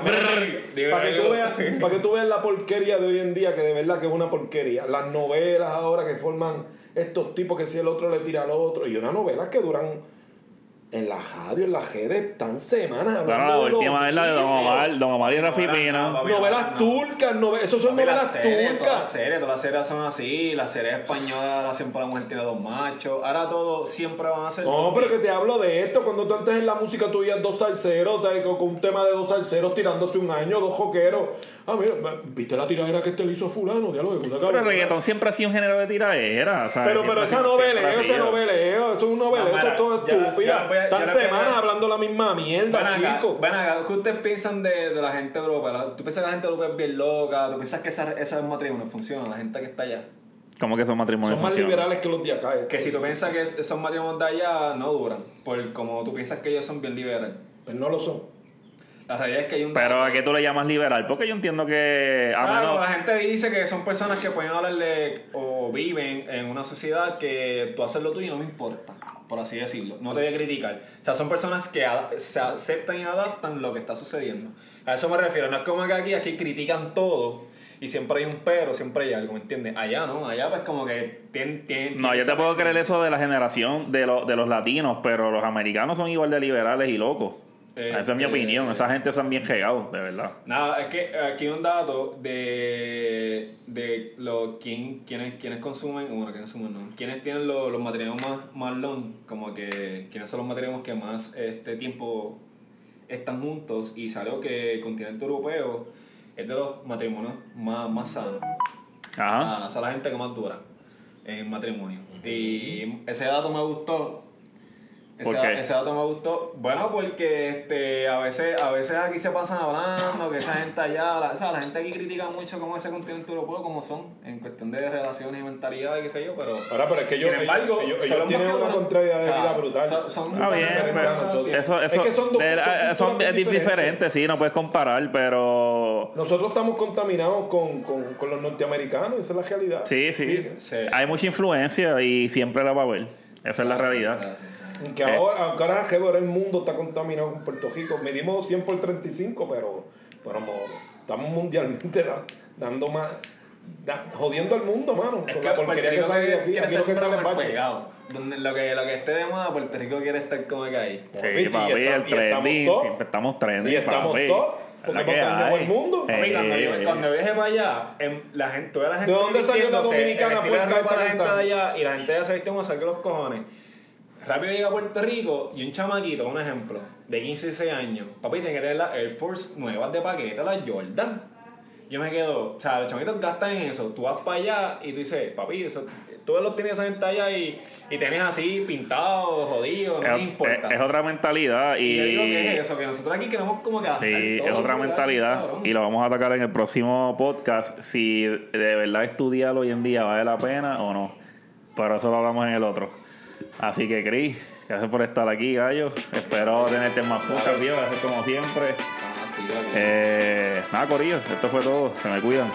Speaker 1: Para que, tú veas, para que tú veas la porquería de hoy en día, que de verdad que es una porquería. Las novelas ahora que forman estos tipos que si el otro le tira al otro. Y unas novelas que duran en la radio, en las redes, están semanas hablando
Speaker 2: la última es la de Don. Omar, Don Omar y Rafi
Speaker 3: Novelas,
Speaker 2: Pina.
Speaker 3: no,
Speaker 1: Novelas
Speaker 3: no.
Speaker 1: turcas, nove- esos son novelas
Speaker 3: series, Todas las
Speaker 1: turcas.
Speaker 3: series, todas las series son así. Las series españolas, siempre la mujer tiene dos machos. Ahora todo siempre van a ser.
Speaker 1: No, pero que te hablo de esto. Cuando tú antes en la música tú oías dos salseros, con, un tema de dos salseros tirándose un año, dos joqueros. Ah, mira, ¿viste la tiradera que este le hizo a fulano? Diálogo de
Speaker 2: Pero el reggaetón siempre ha sido un género de tiradera, ¿sabes?
Speaker 1: Pero, pero esa noveleo, ese noveleo, eso es un noveleo,
Speaker 3: No,
Speaker 1: eso es todo estúpido. Están
Speaker 3: le
Speaker 1: semanas hablando la misma mierda,
Speaker 3: Ven acá,
Speaker 1: chico.
Speaker 3: ven acá, ¿qué ustedes piensan de, de la gente de Europa? La- ¿Tú piensas que la gente de Europa es bien loca? ¿Tú piensas que esa- esos matrimonios funcionan? La gente que está allá.
Speaker 2: ¿Cómo que esos matrimonios
Speaker 1: Son más
Speaker 2: funcionan?
Speaker 1: liberales que los de acá. eh.
Speaker 3: Que si tú piensas que es- esos matrimonios de allá no duran, por como tú piensas que ellos son bien liberales.
Speaker 1: Pues no lo son.
Speaker 3: La realidad es que hay un
Speaker 2: Pero ¿a qué tú le llamas liberal? Porque yo entiendo que... A
Speaker 3: ¿Sabes?
Speaker 2: menos,
Speaker 3: La gente dice que son personas que pueden hablar de o viven en una sociedad que tú haces lo tuyo y no me importa, por así decirlo. No te voy a criticar. O sea, son personas que se aceptan y adaptan lo que está sucediendo. A eso me refiero. No es como que aquí, aquí critican todo y siempre hay un pero, siempre hay algo, ¿me entiendes? Allá no, allá pues como que tienen...
Speaker 2: No, yo te puedo creer eso de la generación de, los de los latinos, pero los americanos son igual de liberales y locos. Esa es mi
Speaker 3: Este-
Speaker 2: opinión. Esa gente son bien regados, de verdad.
Speaker 3: Nada, es que aquí hay un dato de, de lo, quién, quiénes, quiénes consumen, bueno, quiénes consumen, no, quiénes tienen los, los matrimonios más, más long, como que quiénes son los matrimonios que más este tiempo están juntos y salió que el continente europeo es de los matrimonios más, más sanos.
Speaker 2: Ajá.
Speaker 3: Ah, esa es la gente que más dura en matrimonio. Y ese dato me gustó. Ese,
Speaker 2: ¿Por qué?
Speaker 3: ese dato me gustó. Bueno, porque este, a veces a veces aquí se pasan hablando que esa gente allá, la, o sea, la gente aquí critica mucho como ese continente europeo, como son, en cuestión de relaciones y mentalidad y qué sé yo, pero...
Speaker 1: Ahora, pero es que ellos,
Speaker 3: Sin embargo,
Speaker 1: ellos, tienen una contrariedad
Speaker 3: O sea,
Speaker 1: brutal.
Speaker 3: son-
Speaker 2: bien, pero eso,
Speaker 1: Es que son dos-
Speaker 2: de-
Speaker 1: son
Speaker 2: son- es
Speaker 1: diferentes.
Speaker 2: sí, no puedes comparar, pero
Speaker 1: Nosotros estamos contaminados con, con, con los norteamericanos, esa es la realidad.
Speaker 2: sí, sí,
Speaker 3: Sí.
Speaker 2: hay mucha influencia y siempre la va a haber. Esa es la realidad.
Speaker 3: Sí, sí, sí.
Speaker 1: Aunque
Speaker 2: Eh.
Speaker 1: ahora, aunque ahora el mundo está contaminado con Puerto Rico. Medimos 100 por 35, pero, pero mo- estamos mundialmente da- dando más. da- jodiendo al mundo, mano.
Speaker 3: Es que
Speaker 1: porquería que sale de aquí. Aquí lo que sale es.
Speaker 3: Donde lo que, lo que esté de moda, Puerto Rico quiere estar como que ahí.
Speaker 2: Sí,
Speaker 1: Papi, y
Speaker 2: papi, el
Speaker 1: y estamos
Speaker 2: trending,
Speaker 1: top.
Speaker 2: siempre estamos trending,
Speaker 1: Y estamos
Speaker 2: Es
Speaker 1: porque
Speaker 2: la
Speaker 1: hemos dañado el mundo.
Speaker 3: Papi, cuando, yo,
Speaker 2: Eh,
Speaker 3: cuando viaje para allá, em, la gente, toda la gente
Speaker 1: ¿De dónde salió la dominicana
Speaker 3: el estilo de
Speaker 1: puerca esta
Speaker 3: gente de allá y la gente de allá se viste como saque los cojones. Rápido llega a Puerto Rico y un chamaquito, un ejemplo, de 15, 16 años, papi, tiene que tener las Air Force nuevas de paquete, las Jordan. Yo me quedo, o sea, los chamaquitos gastan en eso. Tú vas para allá y tú dices, papi, eso, tú los tienes esa allá y, y tienes así pintado, jodido, no
Speaker 2: es,
Speaker 3: importa.
Speaker 2: es- es otra mentalidad y,
Speaker 3: y yo digo que es eso, que nosotros aquí queremos como que
Speaker 2: Sí, es otra mentalidad y lo vamos a atacar en el próximo podcast si de verdad estudiar hoy en día vale la pena o no. Pero eso lo hablamos en el otro. Así que, Cris, gracias por estar aquí, gallo. Espero tenerte en más podcast, tío. Gracias como siempre.
Speaker 3: Ah.
Speaker 2: Eh, nada, Corillo, esto fue todo. Se me cuidan.